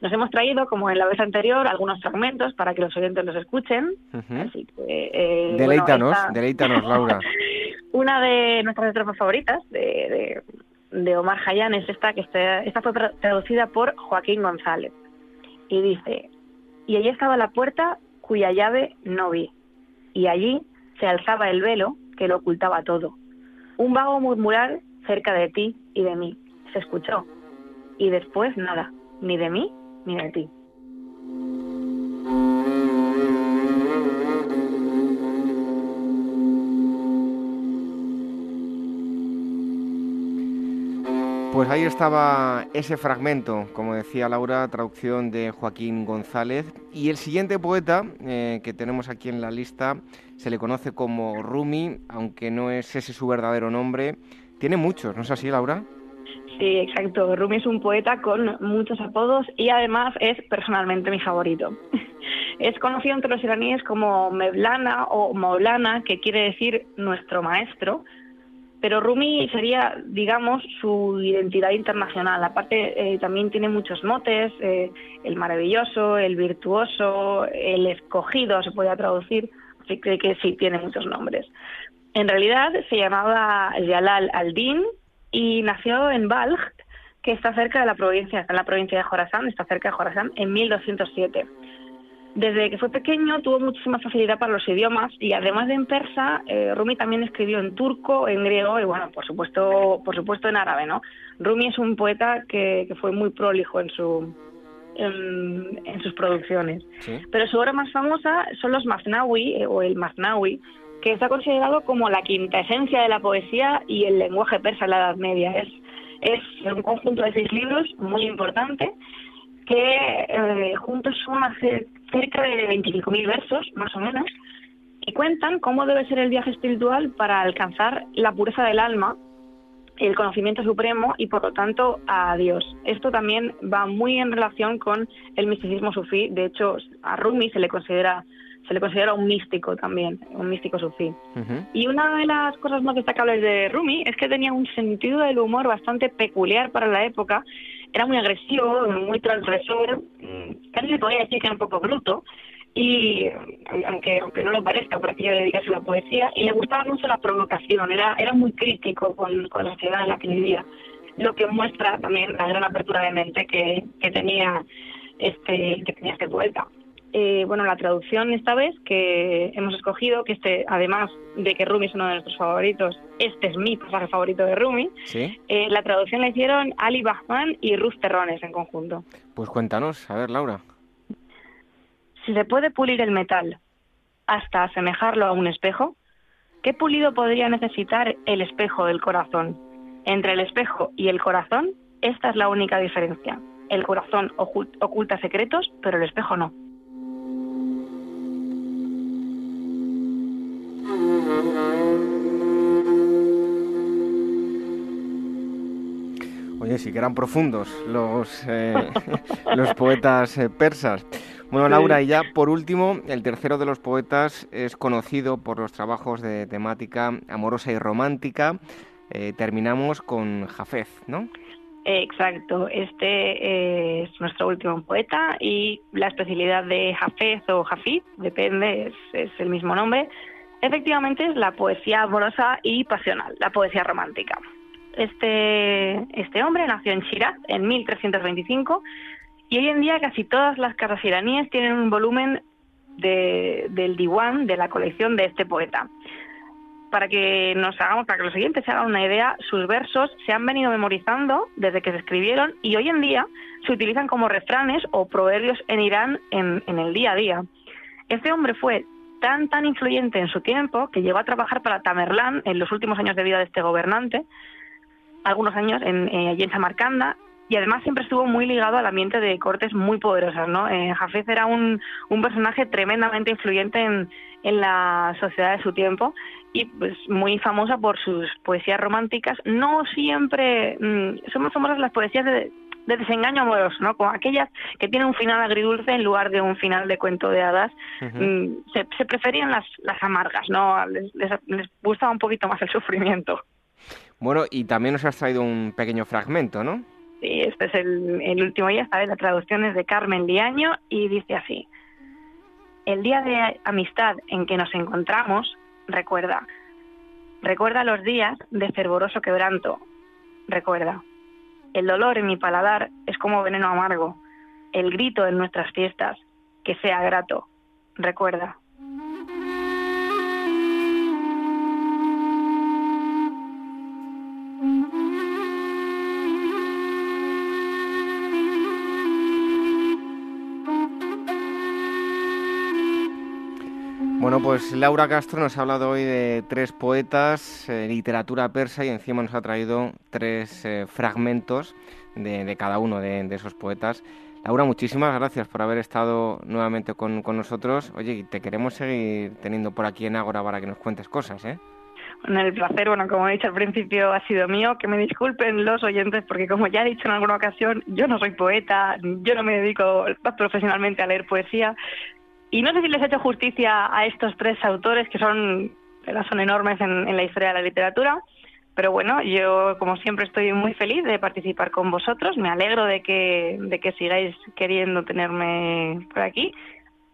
Nos hemos traído, como en la vez anterior, algunos fragmentos para que los oyentes los escuchen. Así que, eh, deleítanos, deleítanos, Laura. Una de nuestras estrofas favoritas de, de, Omar Hayan es esta, que está, esta fue traducida por Joaquín González. Y dice, y allí estaba la puerta cuya llave no vi, y allí se alzaba el velo que lo ocultaba todo. Un vago murmurar cerca de ti y de mí. Se escuchó. Y después nada, ni de mí ni de ti. Pues ahí estaba ese fragmento, como decía Laura, traducción de Joaquín González. Y el siguiente poeta eh, que tenemos aquí en la lista se le conoce como Rumi, aunque no es ese su verdadero nombre. Tiene muchos, ¿no es así, Laura? Sí, exacto. Rumi es un poeta con muchos apodos y además es personalmente mi favorito. Es conocido entre los iraníes como Mevlana o Maulana, que quiere decir nuestro maestro, pero Rumi sería, digamos, su identidad internacional. Aparte, eh, también tiene muchos motes, eh, el maravilloso, el virtuoso, el escogido, se podría traducir, así que, que sí, tiene muchos nombres. En realidad se llamaba Jalal al-Din y nació en Balj, que está cerca de la provincia, en la provincia de Jorazán, está cerca de Jorazán, en 1207. Desde que fue pequeño tuvo muchísima facilidad para los idiomas y además de en persa, eh, Rumi también escribió en turco, en griego y bueno, por supuesto, por supuesto en árabe, ¿no? Rumi es un poeta que, fue muy prolijo en su en, sus producciones. Pero su obra más famosa son los Masnawi eh, o el Masnawi, que está considerado como la quinta esencia de la poesía y el lenguaje persa en la Edad Media. Es, es un conjunto de seis libros muy importante que eh, juntos suman cerca de 25.000 versos, más o menos, y cuentan cómo debe ser el viaje espiritual para alcanzar la pureza del alma, el conocimiento supremo y por lo tanto a Dios. Esto también va muy en relación con el misticismo sufí. De hecho, a Rumi se le considera se le considera un místico también, un místico sufí. Y una de las cosas más destacables de Rumi es que tenía un sentido del humor bastante peculiar para la época. Era muy agresivo, muy transgresor, mm, casi se podría decir que era un poco bruto, y aunque, aunque no lo parezca, porque ella dedicarse a la poesía, y le gustaba mucho la provocación, era, era muy crítico con, con la sociedad en la que vivía, lo que muestra también la gran apertura de mente que, que tenía este que tenía este poeta. Eh, bueno, la traducción esta vez que hemos escogido, que este, además de que Rumi es uno de nuestros favoritos, este es mi pasaje favorito de Rumi, eh, la traducción la hicieron Ali Bachman y Ruth Terrones en conjunto. Pues cuéntanos, a ver, Laura. Si se puede pulir el metal hasta asemejarlo a un espejo, ¿qué pulido podría necesitar el espejo del corazón? Entre el espejo y el corazón, esta es la única diferencia. El corazón oculta secretos, pero el espejo no. Sí que eran profundos los, eh, los poetas eh, persas. Bueno, Laura, y ya por último, el tercero de los poetas es conocido por los trabajos de temática amorosa y romántica. eh, terminamos con Jafez, ¿no? Exacto, este es nuestro último poeta y la especialidad de Jafez o Jafid, depende, es, el mismo nombre, efectivamente es la poesía amorosa y pasional, la poesía romántica. Este, este hombre nació en Shiraz en 1325 y hoy en día casi todas las casas iraníes tienen un volumen del diwan, de la colección de este poeta para que nos hagamos, para que los siguientes se hagan una idea, sus versos se han venido memorizando desde que se escribieron y hoy en día se utilizan como refranes o proverbios en Irán en, el día a día. Este hombre fue tan tan influyente en su tiempo que llegó a trabajar para Tamerlán en los últimos años de vida de este gobernante, algunos años en, eh, allí en Samarcanda, y además siempre estuvo muy ligado al ambiente de cortes muy poderosas, ¿no? Eh, Jafez era un, un personaje tremendamente influyente en, en la sociedad de su tiempo y pues muy famosa por sus poesías románticas, no siempre mm, son más famosas las poesías de, desengaño amoroso, ¿no? Como aquellas que tienen un final agridulce en lugar de un final de cuento de hadas. Mm, se, preferían las, las amargas, ¿no? Les, les, gustaba un poquito más el sufrimiento. Bueno, y también nos has traído un pequeño fragmento, ¿no? Sí, este es el, el último día, vez la traducción es de Carmen Liaño y dice así. El día de amistad en que nos encontramos, recuerda. Recuerda los días de fervoroso quebranto. Recuerda. El dolor en mi paladar es como veneno amargo. El grito en nuestras fiestas, que sea grato. Recuerda. Bueno, pues Laura Castro nos ha hablado hoy de tres poetas, eh, literatura persa y encima nos ha traído tres eh, fragmentos de, cada uno de, esos poetas. Laura, muchísimas gracias por haber estado nuevamente con, nosotros. Oye, te queremos seguir teniendo por aquí en Ágora para que nos cuentes cosas, ¿eh? Bueno, el placer, bueno, como he dicho al principio, ha sido mío. Que me disculpen los oyentes, porque como ya he dicho en alguna ocasión, yo no soy poeta, yo no me dedico profesionalmente a leer poesía. Y no sé si les he hecho justicia a estos tres autores que son, son enormes en, la historia de la literatura, pero bueno, yo como siempre estoy muy feliz de participar con vosotros, me alegro de que, de que sigáis queriendo tenerme por aquí.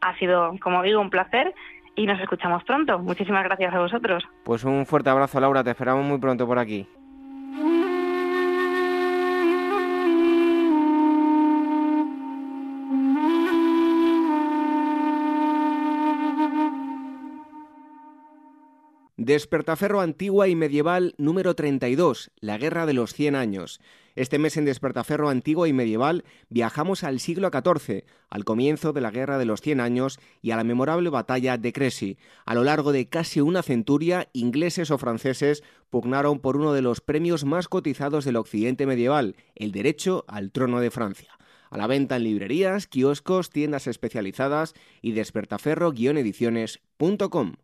Ha sido, como digo, un placer y nos escuchamos pronto. Muchísimas gracias a vosotros. Pues un fuerte abrazo, Laura, te esperamos muy pronto por aquí. Despertaferro Antigua y Medieval número 32, la Guerra de los Cien Años. Este mes en Despertaferro Antigua y Medieval viajamos al siglo XIV, al comienzo de la Guerra de los Cien Años y a la memorable batalla de Crecy. A lo largo de casi una centuria, ingleses o franceses pugnaron por uno de los premios más cotizados del occidente medieval, el derecho al trono de Francia. A la venta en librerías, kioscos, tiendas especializadas y despertaferro-ediciones.com.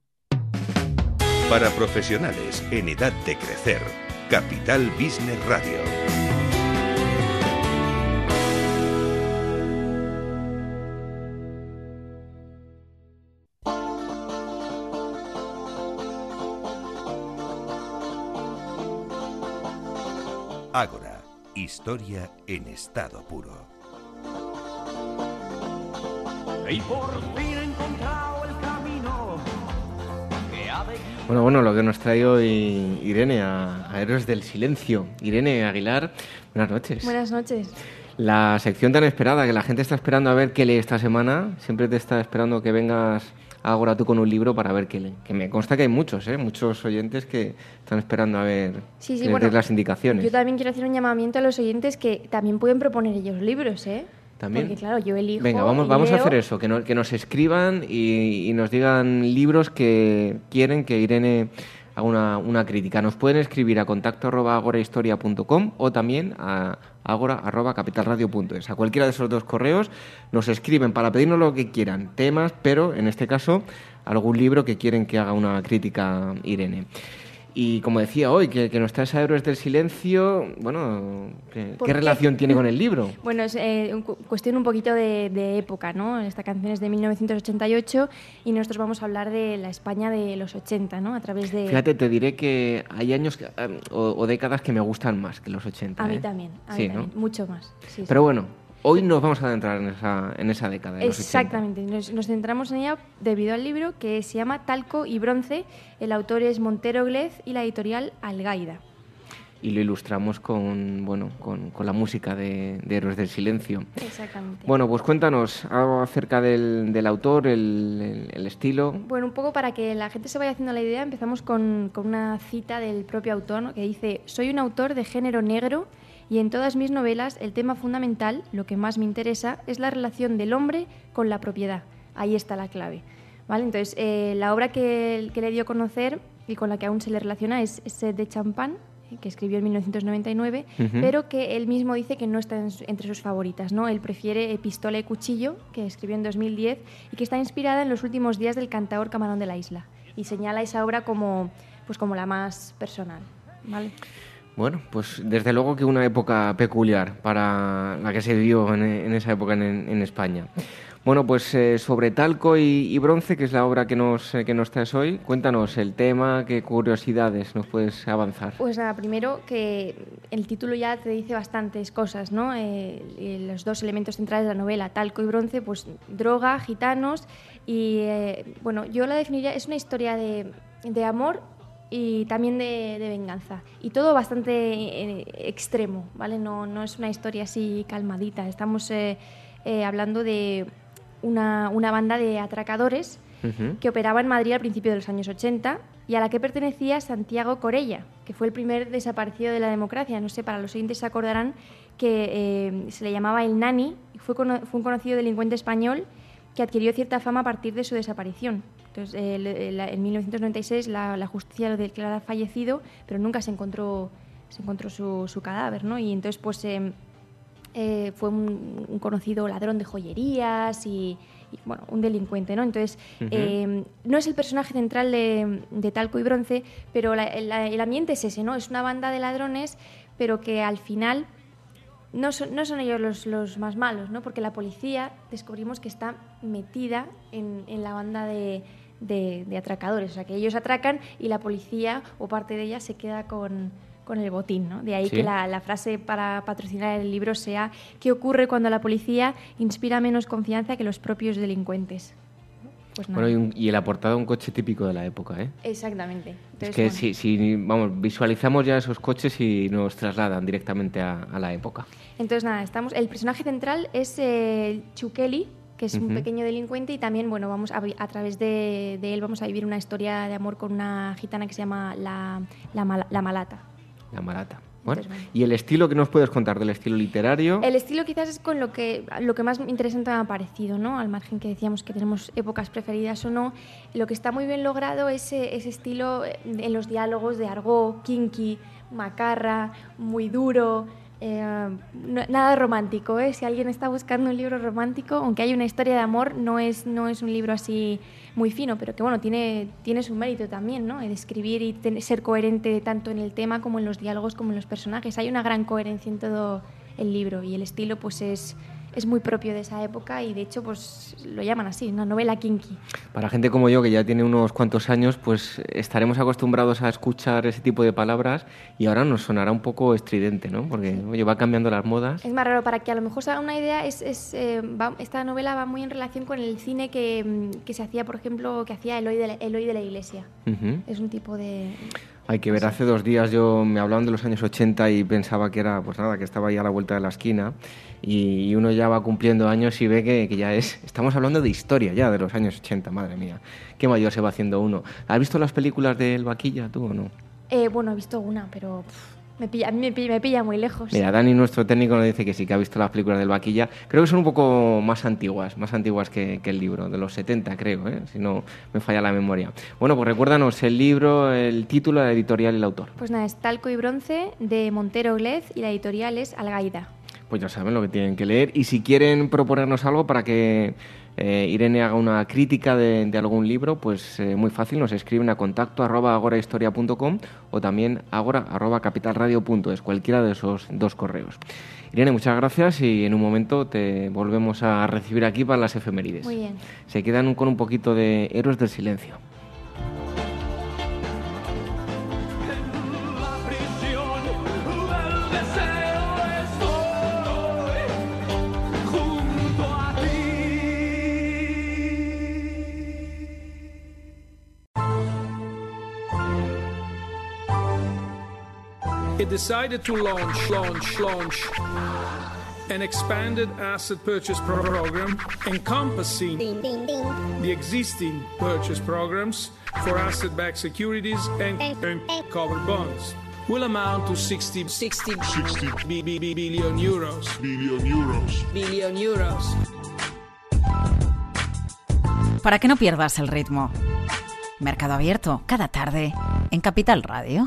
Para profesionales en edad de crecer, Capital Business Radio. Ágora, historia en estado puro. Y por fin bueno, bueno, lo que nos trae hoy Irene a, Héroes del Silencio. Irene Aguilar, buenas noches. Buenas noches. La sección tan esperada, que la gente está esperando a ver qué lee esta semana, siempre te está esperando que vengas ahora tú con un libro para ver qué lee. Que me consta que hay muchos, ¿eh? muchos oyentes que están esperando a ver sí, las indicaciones. Yo también quiero hacer un llamamiento a los oyentes que también pueden proponer ellos libros, ¿eh? También. Porque claro, yo elijo. Venga, vamos, vamos a hacer eso, que, que nos escriban y, nos digan libros que quieren que Irene haga una, una crítica. Nos pueden escribir a contacto arroba agorahistoria.com o también a agora arroba capitalradio.es. A cualquiera de esos dos correos nos escriben para pedirnos lo que quieran, temas, pero en este caso algún libro que quieren que haga una crítica Irene. Y como decía hoy, que, que nos traes a Héroes del Silencio, bueno, ¿qué, relación tiene con el libro? Bueno, es eh, un cu- cuestión un poquito de, de época, ¿no? Esta canción es de 1988 y nosotros vamos a hablar de la España de los 80, ¿no? A través de... Fíjate, te diré que hay años que- eh, o, o décadas que me gustan más que los 80. A mí ¿eh? también, a sí, mí ¿no? también, mucho más. sí, sí. Pero bueno, hoy nos vamos a adentrar en esa, en esa década de los 80. Exactamente, nos, nos centramos en ella debido al libro que se llama Talco y Bronce, el autor es Montero Glez y la editorial Algaida. Y lo ilustramos con, bueno, con, con la música de, de Héroes del Silencio. Exactamente. Bueno, pues cuéntanos algo acerca del, del autor, el, el- el estilo. Bueno, un poco para que la gente se vaya haciendo la idea, empezamos con, con una cita del propio autor ¿no? que dice, soy un autor de género negro y en todas mis novelas el tema fundamental, lo que más me interesa, es la relación del hombre con la propiedad. Ahí está la clave. ¿Vale? Entonces, eh, la obra que, que le dio a conocer y con la que aún se le relaciona es Sed de champán, eh, que escribió en 1999, Ujú. pero que él mismo dice que no está en entre sus favoritas. ¿no? Él prefiere Pistola y Cuchillo, que escribió en 2010 y que está inspirada en los últimos días del cantador Camarón de la Isla. Y señala esa obra como, pues como la más personal. ¿vale? Bueno, pues desde luego que una época peculiar para la que se vivió en, esa época en, en España. Bueno, pues eh, sobre Talco y, Bronce, que es la obra que nos, eh, que nos traes hoy, cuéntanos el tema, qué curiosidades nos puedes avanzar. Pues nada, primero que el título ya te dice bastantes cosas, ¿no? Eh, y los dos elementos centrales de la novela, talco y bronce, pues droga, gitanos y, eh, bueno, yo la definiría, es una historia de, de amor y también de, de venganza. Y todo bastante eh, extremo, ¿vale? No, no es una historia así calmadita. Estamos eh, eh, hablando de una, una banda de atracadores que operaba en Madrid al principio de los años 80 y a la que pertenecía Santiago Corella, que fue el primer desaparecido de la democracia. No sé, para los oyentes se acordarán que eh, se le llamaba el Nani, fue, cono- fue un conocido delincuente español que adquirió cierta fama a partir de su desaparición. Entonces, en 1996 la, la justicia lo declara fallecido, pero nunca se encontró, se encontró su, su cadáver, ¿no? Y entonces, pues... em, eh, fue un, un conocido ladrón de joyerías y, y, bueno, un delincuente, ¿no? Entonces, eh, no es el personaje central de, de Talco y Bronce, pero la- el ambiente es ese, ¿no? Es una banda de ladrones, pero que al final no son, no son ellos los, los más malos, ¿no? Porque la policía descubrimos que está metida en, en la banda de, de- de atracadores. O sea, que ellos atracan y la policía o parte de ella se queda con, con el botín, ¿no? De ahí Sí. que la, la frase para patrocinar el libro sea ¿qué ocurre cuando la policía inspira menos confianza que los propios delincuentes? Pues nada. Bueno, y, un- y el aportado un coche típico de la época, ¿eh? Exactamente. Es que bueno. si, si, vamos, visualizamos ya esos coches y nos trasladan directamente a, a la época. Entonces, nada, estamos. El personaje central es eh, Chukeli, que es un pequeño delincuente, y también, bueno, vamos a, a través de, de él vamos a vivir una historia de amor con una gitana que se llama la, la, Mal- la Malata. La Marata. Bueno. ¿y el estilo que nos puedes contar del estilo literario? El estilo quizás es con lo que, lo que más interesante me ha parecido, ¿no? Al margen que decíamos que tenemos épocas preferidas o no, lo que está muy bien logrado es eh, ese estilo eh, en los diálogos de argot, kinky, macarra, muy duro, eh, nada romántico, ¿eh? Si alguien está buscando un libro romántico, aunque hay una historia de amor, no es, no es un libro así muy fino, pero que bueno, tiene, tiene su mérito también, ¿no? El escribir y ten- ser coherente tanto en el tema como en los diálogos como en los personajes. Hay una gran coherencia en todo el libro y el estilo pues es, es muy propio de esa época y de hecho pues lo llaman así, una novela kinky. Para gente como yo, que ya tiene unos cuantos años, pues estaremos acostumbrados a escuchar ese tipo de palabras y ahora nos sonará un poco estridente, ¿no? Porque, oye, va cambiando las modas. Es más raro, para que a lo mejor se haga una idea, es, es, eh, va- esta novela va muy en relación con el cine que, que se hacía, por ejemplo, que hacía Eloy de la, Eloy de la Iglesia. Ujú. Es un tipo de... Hay que ver, hace dos días yo me hablaban de los años 80 y pensaba que era, pues nada, que estaba ahí a la vuelta de la esquina y, uno ya va cumpliendo años y ve que, que ya es, estamos hablando de historia ya de los años 80, madre mía, qué mayor se va haciendo uno. ¿Has visto las películas del Vaquilla tú o no? Eh, bueno, he visto una, pero me pilla, a mí me pilla, me pilla muy lejos. Mira, Dani, nuestro técnico, nos dice que sí, que ha visto las películas del Vaquilla. Creo que son un poco más antiguas, más antiguas que, que el libro, de los 70 creo, ¿eh? si no me falla la memoria. Bueno, pues recuérdanos el libro, el título, la editorial y el autor. Pues nada, es Talco y Bronce de Montero Glez y la editorial es Algaida. Pues ya saben lo que tienen que leer. Y si quieren proponernos algo para que eh, Irene haga una crítica de, algún libro, pues eh, muy fácil, nos escriben a contacto arroba agorahistoria.com o también agora arroba capitalradio.es, cualquiera de esos dos correos. Irene, muchas gracias y en un momento te volvemos a recibir aquí para las efemérides. Muy bien. Se quedan con un poquito de Héroes del Silencio. Decided to launch, launch, launch an expanded asset purchase program encompassing ding, ding, ding. the existing purchase programs for asset-backed securities and, and covered bonds will amount to 60, 60, 60 b, b, b, billion euros. Billion euros. Billion euros. Para que no pierdas el ritmo. Mercado Abierto, cada tarde, en Capital Radio.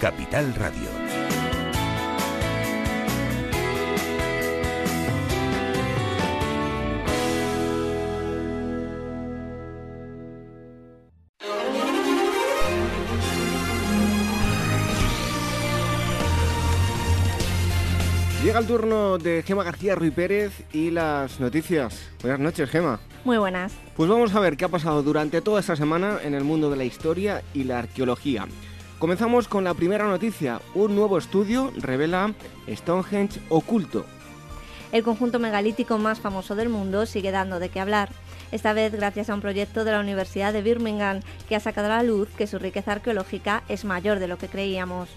Capital Radio. Llega el turno de Gema García Ruiz Pérez y las noticias. Buenas noches, Gema. Muy buenas. Pues vamos a ver qué ha pasado durante toda esta semana en el mundo de la historia y la arqueología. Comenzamos con la primera noticia. Un nuevo estudio revela Stonehenge oculto. El conjunto megalítico más famoso del mundo sigue dando de qué hablar. Esta vez gracias a un proyecto de la Universidad de Birmingham que ha sacado a la luz que su riqueza arqueológica es mayor de lo que creíamos.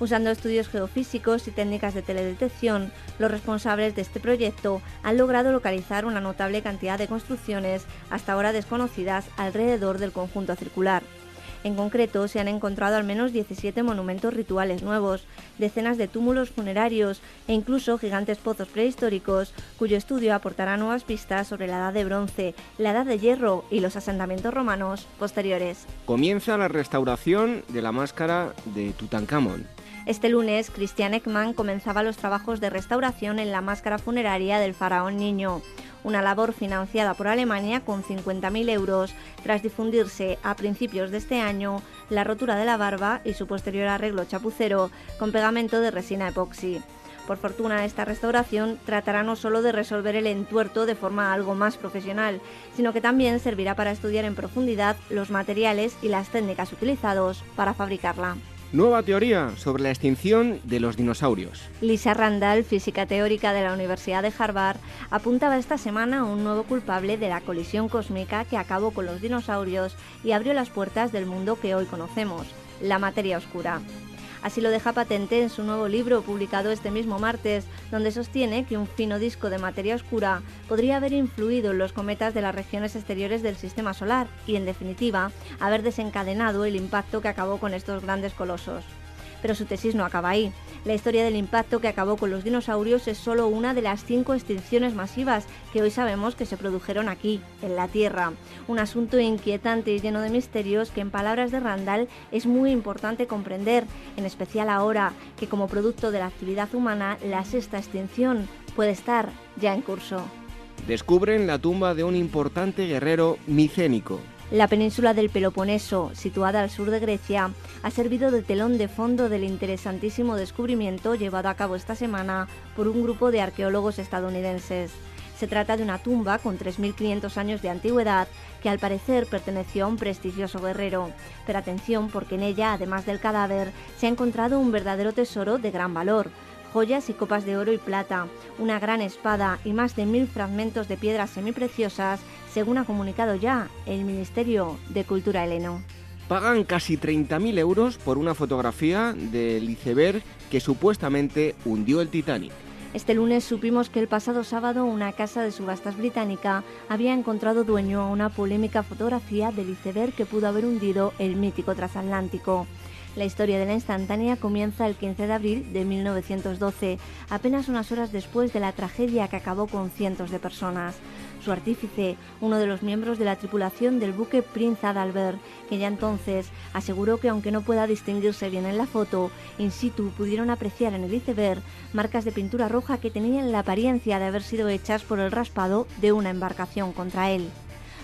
Usando estudios geofísicos y técnicas de teledetección, los responsables de este proyecto han logrado localizar una notable cantidad de construcciones hasta ahora desconocidas alrededor del conjunto circular. En concreto, se han encontrado al menos 17 monumentos rituales nuevos, decenas de túmulos funerarios e incluso gigantes pozos prehistóricos, cuyo estudio aportará nuevas pistas sobre la edad de bronce, la edad de hierro y los asentamientos romanos posteriores. Comienza la restauración de la máscara de Tutankamón. Este lunes, Christian Ekman comenzaba los trabajos de restauración en la máscara funeraria del faraón niño, una labor financiada por Alemania con 50.000 euros tras difundirse a principios de este año la rotura de la barba y su posterior arreglo chapucero con pegamento de resina epoxi. Por fortuna, esta restauración tratará no solo de resolver el entuerto de forma algo más profesional, sino que también servirá para estudiar en profundidad los materiales y las técnicas utilizados para fabricarla. Nueva teoría sobre la extinción de los dinosaurios. Lisa Randall, física teórica de la Universidad de Harvard, apuntaba esta semana a un nuevo culpable de la colisión cósmica que acabó con los dinosaurios y abrió las puertas del mundo que hoy conocemos, la materia oscura. Así lo deja patente en su nuevo libro publicado este mismo martes, donde sostiene que un fino disco de materia oscura podría haber influido en los cometas de las regiones exteriores del sistema solar y, en definitiva, haber desencadenado el impacto que acabó con estos grandes colosos. Pero su tesis no acaba ahí. La historia del impacto que acabó con los dinosaurios es solo una de las cinco extinciones masivas que hoy sabemos que se produjeron aquí, en la Tierra. Un asunto inquietante y lleno de misterios que en palabras de Randall es muy importante comprender, en especial ahora que como producto de la actividad humana la sexta extinción puede estar ya en curso. Descubren la tumba de un importante guerrero micénico, la península del Peloponeso, situada al sur de Grecia, ha servido de telón de fondo del interesantísimo descubrimiento llevado a cabo esta semana por un grupo de arqueólogos estadounidenses. Se trata de una tumba con 3.500 años de antigüedad que al parecer perteneció a un prestigioso guerrero. Pero atención porque en ella, además del cadáver, se ha encontrado un verdadero tesoro de gran valor, joyas y copas de oro y plata, una gran espada y más de mil fragmentos de piedras semipreciosas, según ha comunicado ya el Ministerio de Cultura heleno. Pagan casi 30.000 euros por una fotografía del iceberg que supuestamente hundió el Titanic. Este lunes supimos que el pasado sábado una casa de subastas británica había encontrado dueño a una polémica fotografía del iceberg que pudo haber hundido el mítico transatlántico. La historia de la instantánea comienza el 15 de abril de 1912, apenas unas horas después de la tragedia que acabó con cientos de personas. Su artífice, uno de los miembros de la tripulación del buque Prince Adalbert, que ya entonces aseguró que aunque no pueda distinguirse bien en la foto, in situ pudieron apreciar en el iceberg marcas de pintura roja que tenían la apariencia de haber sido hechas por el raspado de una embarcación contra él.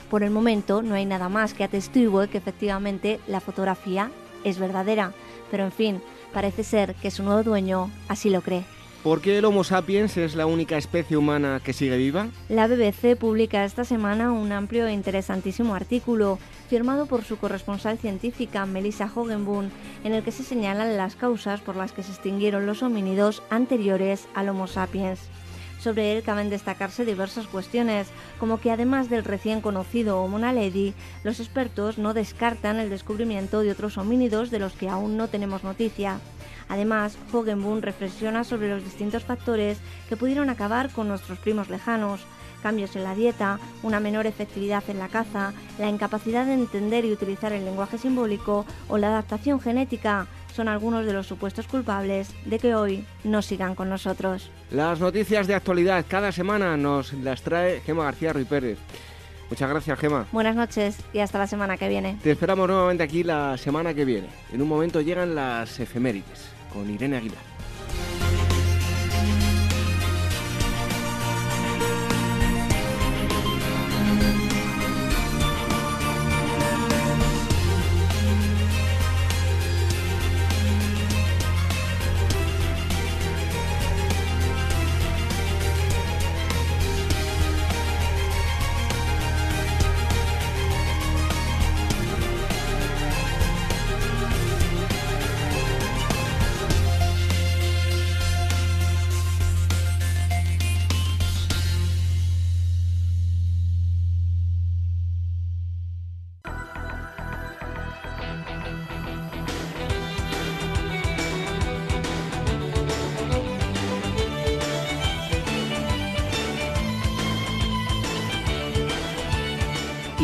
Por el momento no hay nada más que atestigue que efectivamente la fotografía es verdadera, pero en fin, parece ser que su nuevo dueño así lo cree. ¿Por qué el Homo sapiens es la única especie humana que sigue viva? La BBC publica esta semana un amplio e interesantísimo artículo firmado por su corresponsal científica Melissa Hogenboom, en el que se señalan las causas por las que se extinguieron los homínidos anteriores al Homo sapiens. Sobre él caben destacarse diversas cuestiones, como que además del recién conocido Homo naledi, los expertos no descartan el descubrimiento de otros homínidos de los que aún no tenemos noticia. Además, Hogenboom reflexiona sobre los distintos factores que pudieron acabar con nuestros primos lejanos, cambios en la dieta, una menor efectividad en la caza, la incapacidad de entender y utilizar el lenguaje simbólico o la adaptación genética son algunos de los supuestos culpables de que hoy no sigan con nosotros. Las noticias de actualidad cada semana nos las trae Gema García Ruiz Pérez. Muchas gracias, Gema. Buenas noches y hasta la semana que viene. Te esperamos nuevamente aquí la semana que viene. En un momento llegan las efemérides con Irene Aguilar.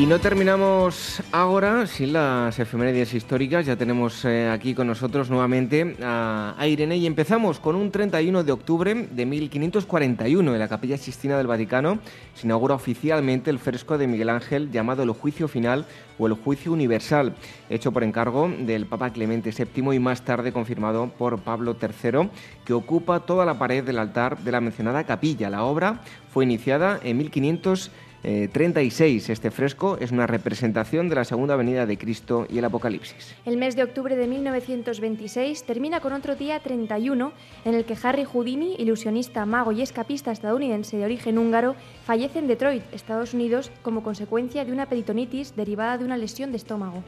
No terminamos ahora sin las efemérides históricas. Ya tenemos eh, aquí con nosotros nuevamente a, a, Irene y empezamos con un 31 de octubre de 1541 en la Capilla Sistina del Vaticano. Se inaugura oficialmente el fresco de Miguel Ángel llamado El Juicio Final o El Juicio Universal, hecho por encargo del Papa Clemente VII y más tarde confirmado por Pablo III, que ocupa toda la pared del altar de la mencionada capilla. La obra fue iniciada en 1500 eh, 36. Este fresco es una representación de la segunda venida de Cristo y el Apocalipsis. El mes de octubre de 1926 termina con otro día 31 en el que Harry Houdini, ilusionista, mago y escapista estadounidense de origen húngaro, fallece en Detroit, Estados Unidos, como consecuencia de una peritonitis derivada de una lesión de estómago.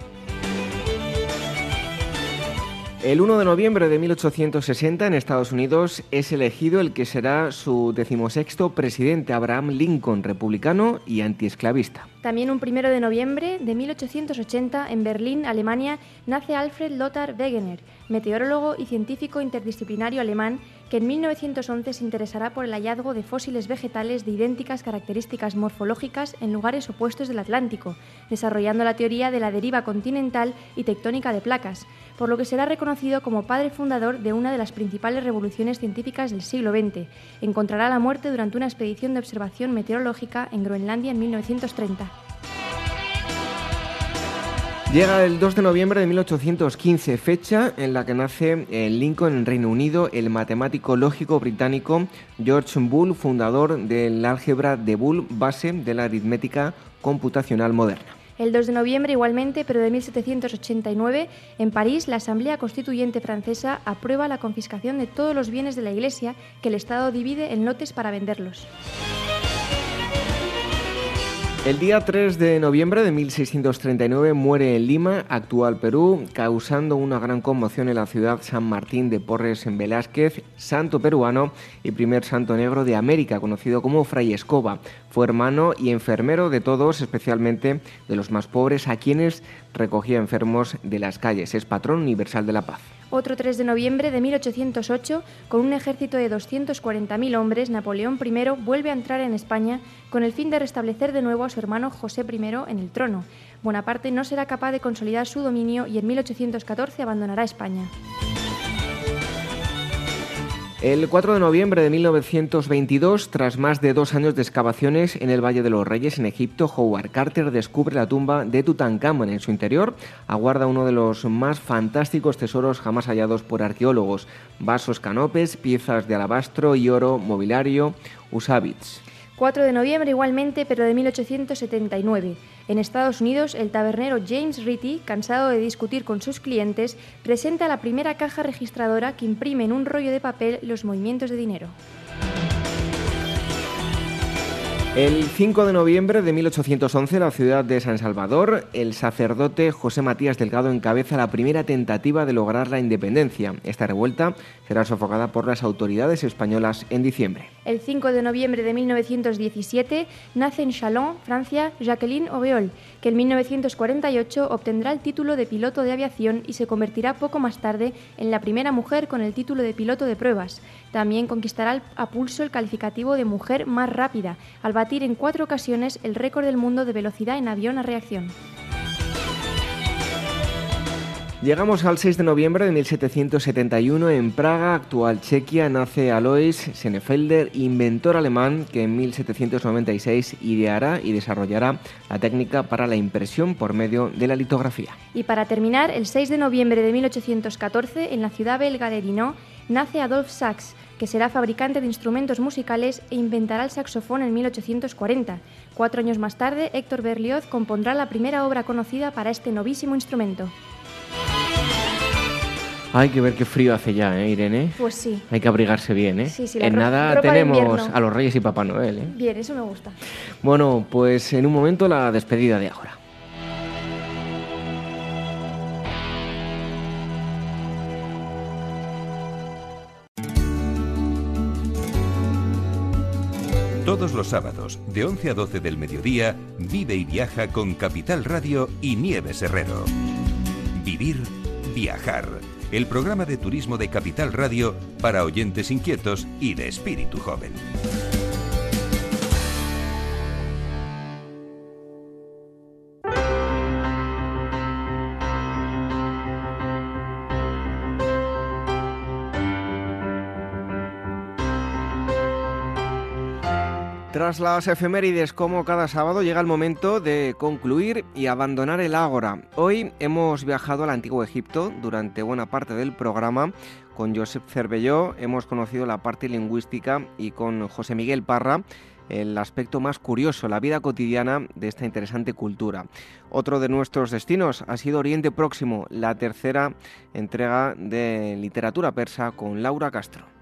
El 1 de noviembre de 1860 en Estados Unidos es elegido el que será su decimosexto presidente, Abraham Lincoln, republicano y antiesclavista. También un 1 de noviembre de 1880 en Berlín, Alemania, nace Alfred Lothar Wegener, meteorólogo y científico interdisciplinario alemán que en 1911 se interesará por el hallazgo de fósiles vegetales de idénticas características morfológicas en lugares opuestos del Atlántico, desarrollando la teoría de la deriva continental y tectónica de placas, por lo que será reconocido como padre fundador de una de las principales revoluciones científicas del siglo XX. Encontrará la muerte durante una expedición de observación meteorológica en Groenlandia en 1930. Llega el 2 de noviembre de 1815, fecha en la que nace en Lincoln, en Reino Unido, el matemático lógico británico George Boole, fundador del álgebra de Boole, base de la aritmética computacional moderna. El 2 de noviembre, igualmente, pero de 1789, en París, la Asamblea Constituyente francesa aprueba la confiscación de todos los bienes de la Iglesia que el Estado divide en lotes para venderlos. El día 3 de noviembre de 1639 muere en Lima, actual Perú, causando una gran conmoción en la ciudad San Martín de Porres en Velázquez, santo peruano y primer santo negro de América, conocido como Fray Escoba. Fue hermano y enfermero de todos, especialmente de los más pobres, a quienes recogía enfermos de las calles. Es patrón universal de la paz. Otro 3 de noviembre de 1808, con un ejército de 240.000 hombres, Napoleón I vuelve a entrar en España con el fin de restablecer de nuevo a su hermano José I en el trono. Bonaparte no será capaz de consolidar su dominio y en 1814 abandonará España. El 4 de noviembre de 1922, tras más de dos años de excavaciones en el Valle de los Reyes, en Egipto, Howard Carter descubre la tumba de Tutankamón. En su interior aguarda uno de los más fantásticos tesoros jamás hallados por arqueólogos: vasos canopes, piezas de alabastro y oro, mobiliario, usabits. 4 de noviembre igualmente, pero de 1879. En Estados Unidos, el tabernero James Ritty, cansado de discutir con sus clientes, presenta la primera caja registradora que imprime en un rollo de papel los movimientos de dinero. El 5 de noviembre de 1811, en la ciudad de San Salvador, el sacerdote José Matías Delgado encabeza la primera tentativa de lograr la independencia. Esta revuelta será sofocada por las autoridades españolas en diciembre. El 5 de noviembre de 1917 nace en Chalon, Francia, Jacqueline Aureol, que en 1948 obtendrá el título de piloto de aviación y se convertirá poco más tarde en la primera mujer con el título de piloto de pruebas. También conquistará a pulso el calificativo de mujer más rápida, al batir en cuatro ocasiones el récord del mundo de velocidad en avión a reacción. Llegamos al 6 de noviembre de 1771 en Praga, actual Chequia, nace Alois Senefelder, inventor alemán que en 1796 ideará y desarrollará la técnica para la impresión por medio de la litografía. Y para terminar, el 6 de noviembre de 1814 en la ciudad belga de Dinant nace Adolphe Sax, que será fabricante de instrumentos musicales e inventará el saxofón en 1840. Cuatro años más tarde, Héctor Berlioz compondrá la primera obra conocida para este novísimo instrumento. Hay que ver qué frío hace ya, ¿eh, Irene? Pues sí. Hay que abrigarse bien, ¿eh? Sí, sí, en nada tenemos a los Reyes y Papá Noel, ¿eh? Bien, eso me gusta. Bueno, pues en un momento la despedida de ahora. Todos los sábados, de 11 a 12 del mediodía, vive y viaja con Capital Radio y Nieves Herrero. Vivir, viajar el programa de turismo de Capital Radio para oyentes inquietos y de espíritu joven. Tras las efemérides, como cada sábado, llega el momento de concluir y abandonar el Ágora. Hoy hemos viajado al antiguo Egipto durante buena parte del programa. Con Josep Cervelló hemos conocido la parte lingüística y con José Miguel Parra el aspecto más curioso, la vida cotidiana de esta interesante cultura. Otro de nuestros destinos ha sido Oriente Próximo, la tercera entrega de literatura persa con Laura Castro.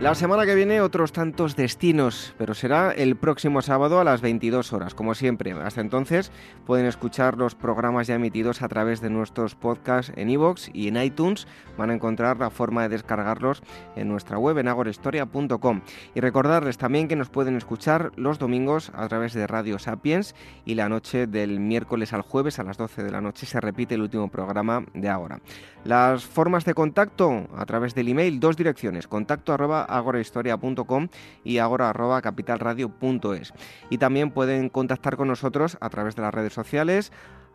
La semana que viene otros tantos destinos, pero será el próximo sábado a las 22 horas, como siempre. Hasta entonces pueden escuchar los programas ya emitidos a través de nuestros podcasts en iVoox y en iTunes. Van a encontrar la forma de descargarlos en nuestra web en agorehistoria.com. Y recordarles también que nos pueden escuchar los domingos a través de Radio Sapiens y la noche del miércoles al jueves a las 12 de la noche se repite el último programa de Agora. Las formas de contacto a través del email, dos direcciones, contacto arroba agorahistoria.com y agora.capitalradio.es. Y también pueden contactar con nosotros a través de las redes sociales,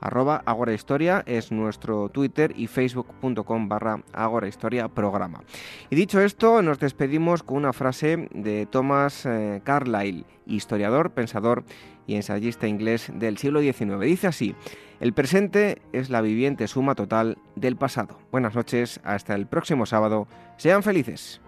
arroba agorahistoria es nuestro Twitter y facebook.com barra agorahistoria programa. Y dicho esto, nos despedimos con una frase de Thomas eh, Carlyle, historiador, pensador y ensayista inglés del siglo XIX. Dice así, el presente es la viviente suma total del pasado. Buenas noches, hasta el próximo sábado, sean felices.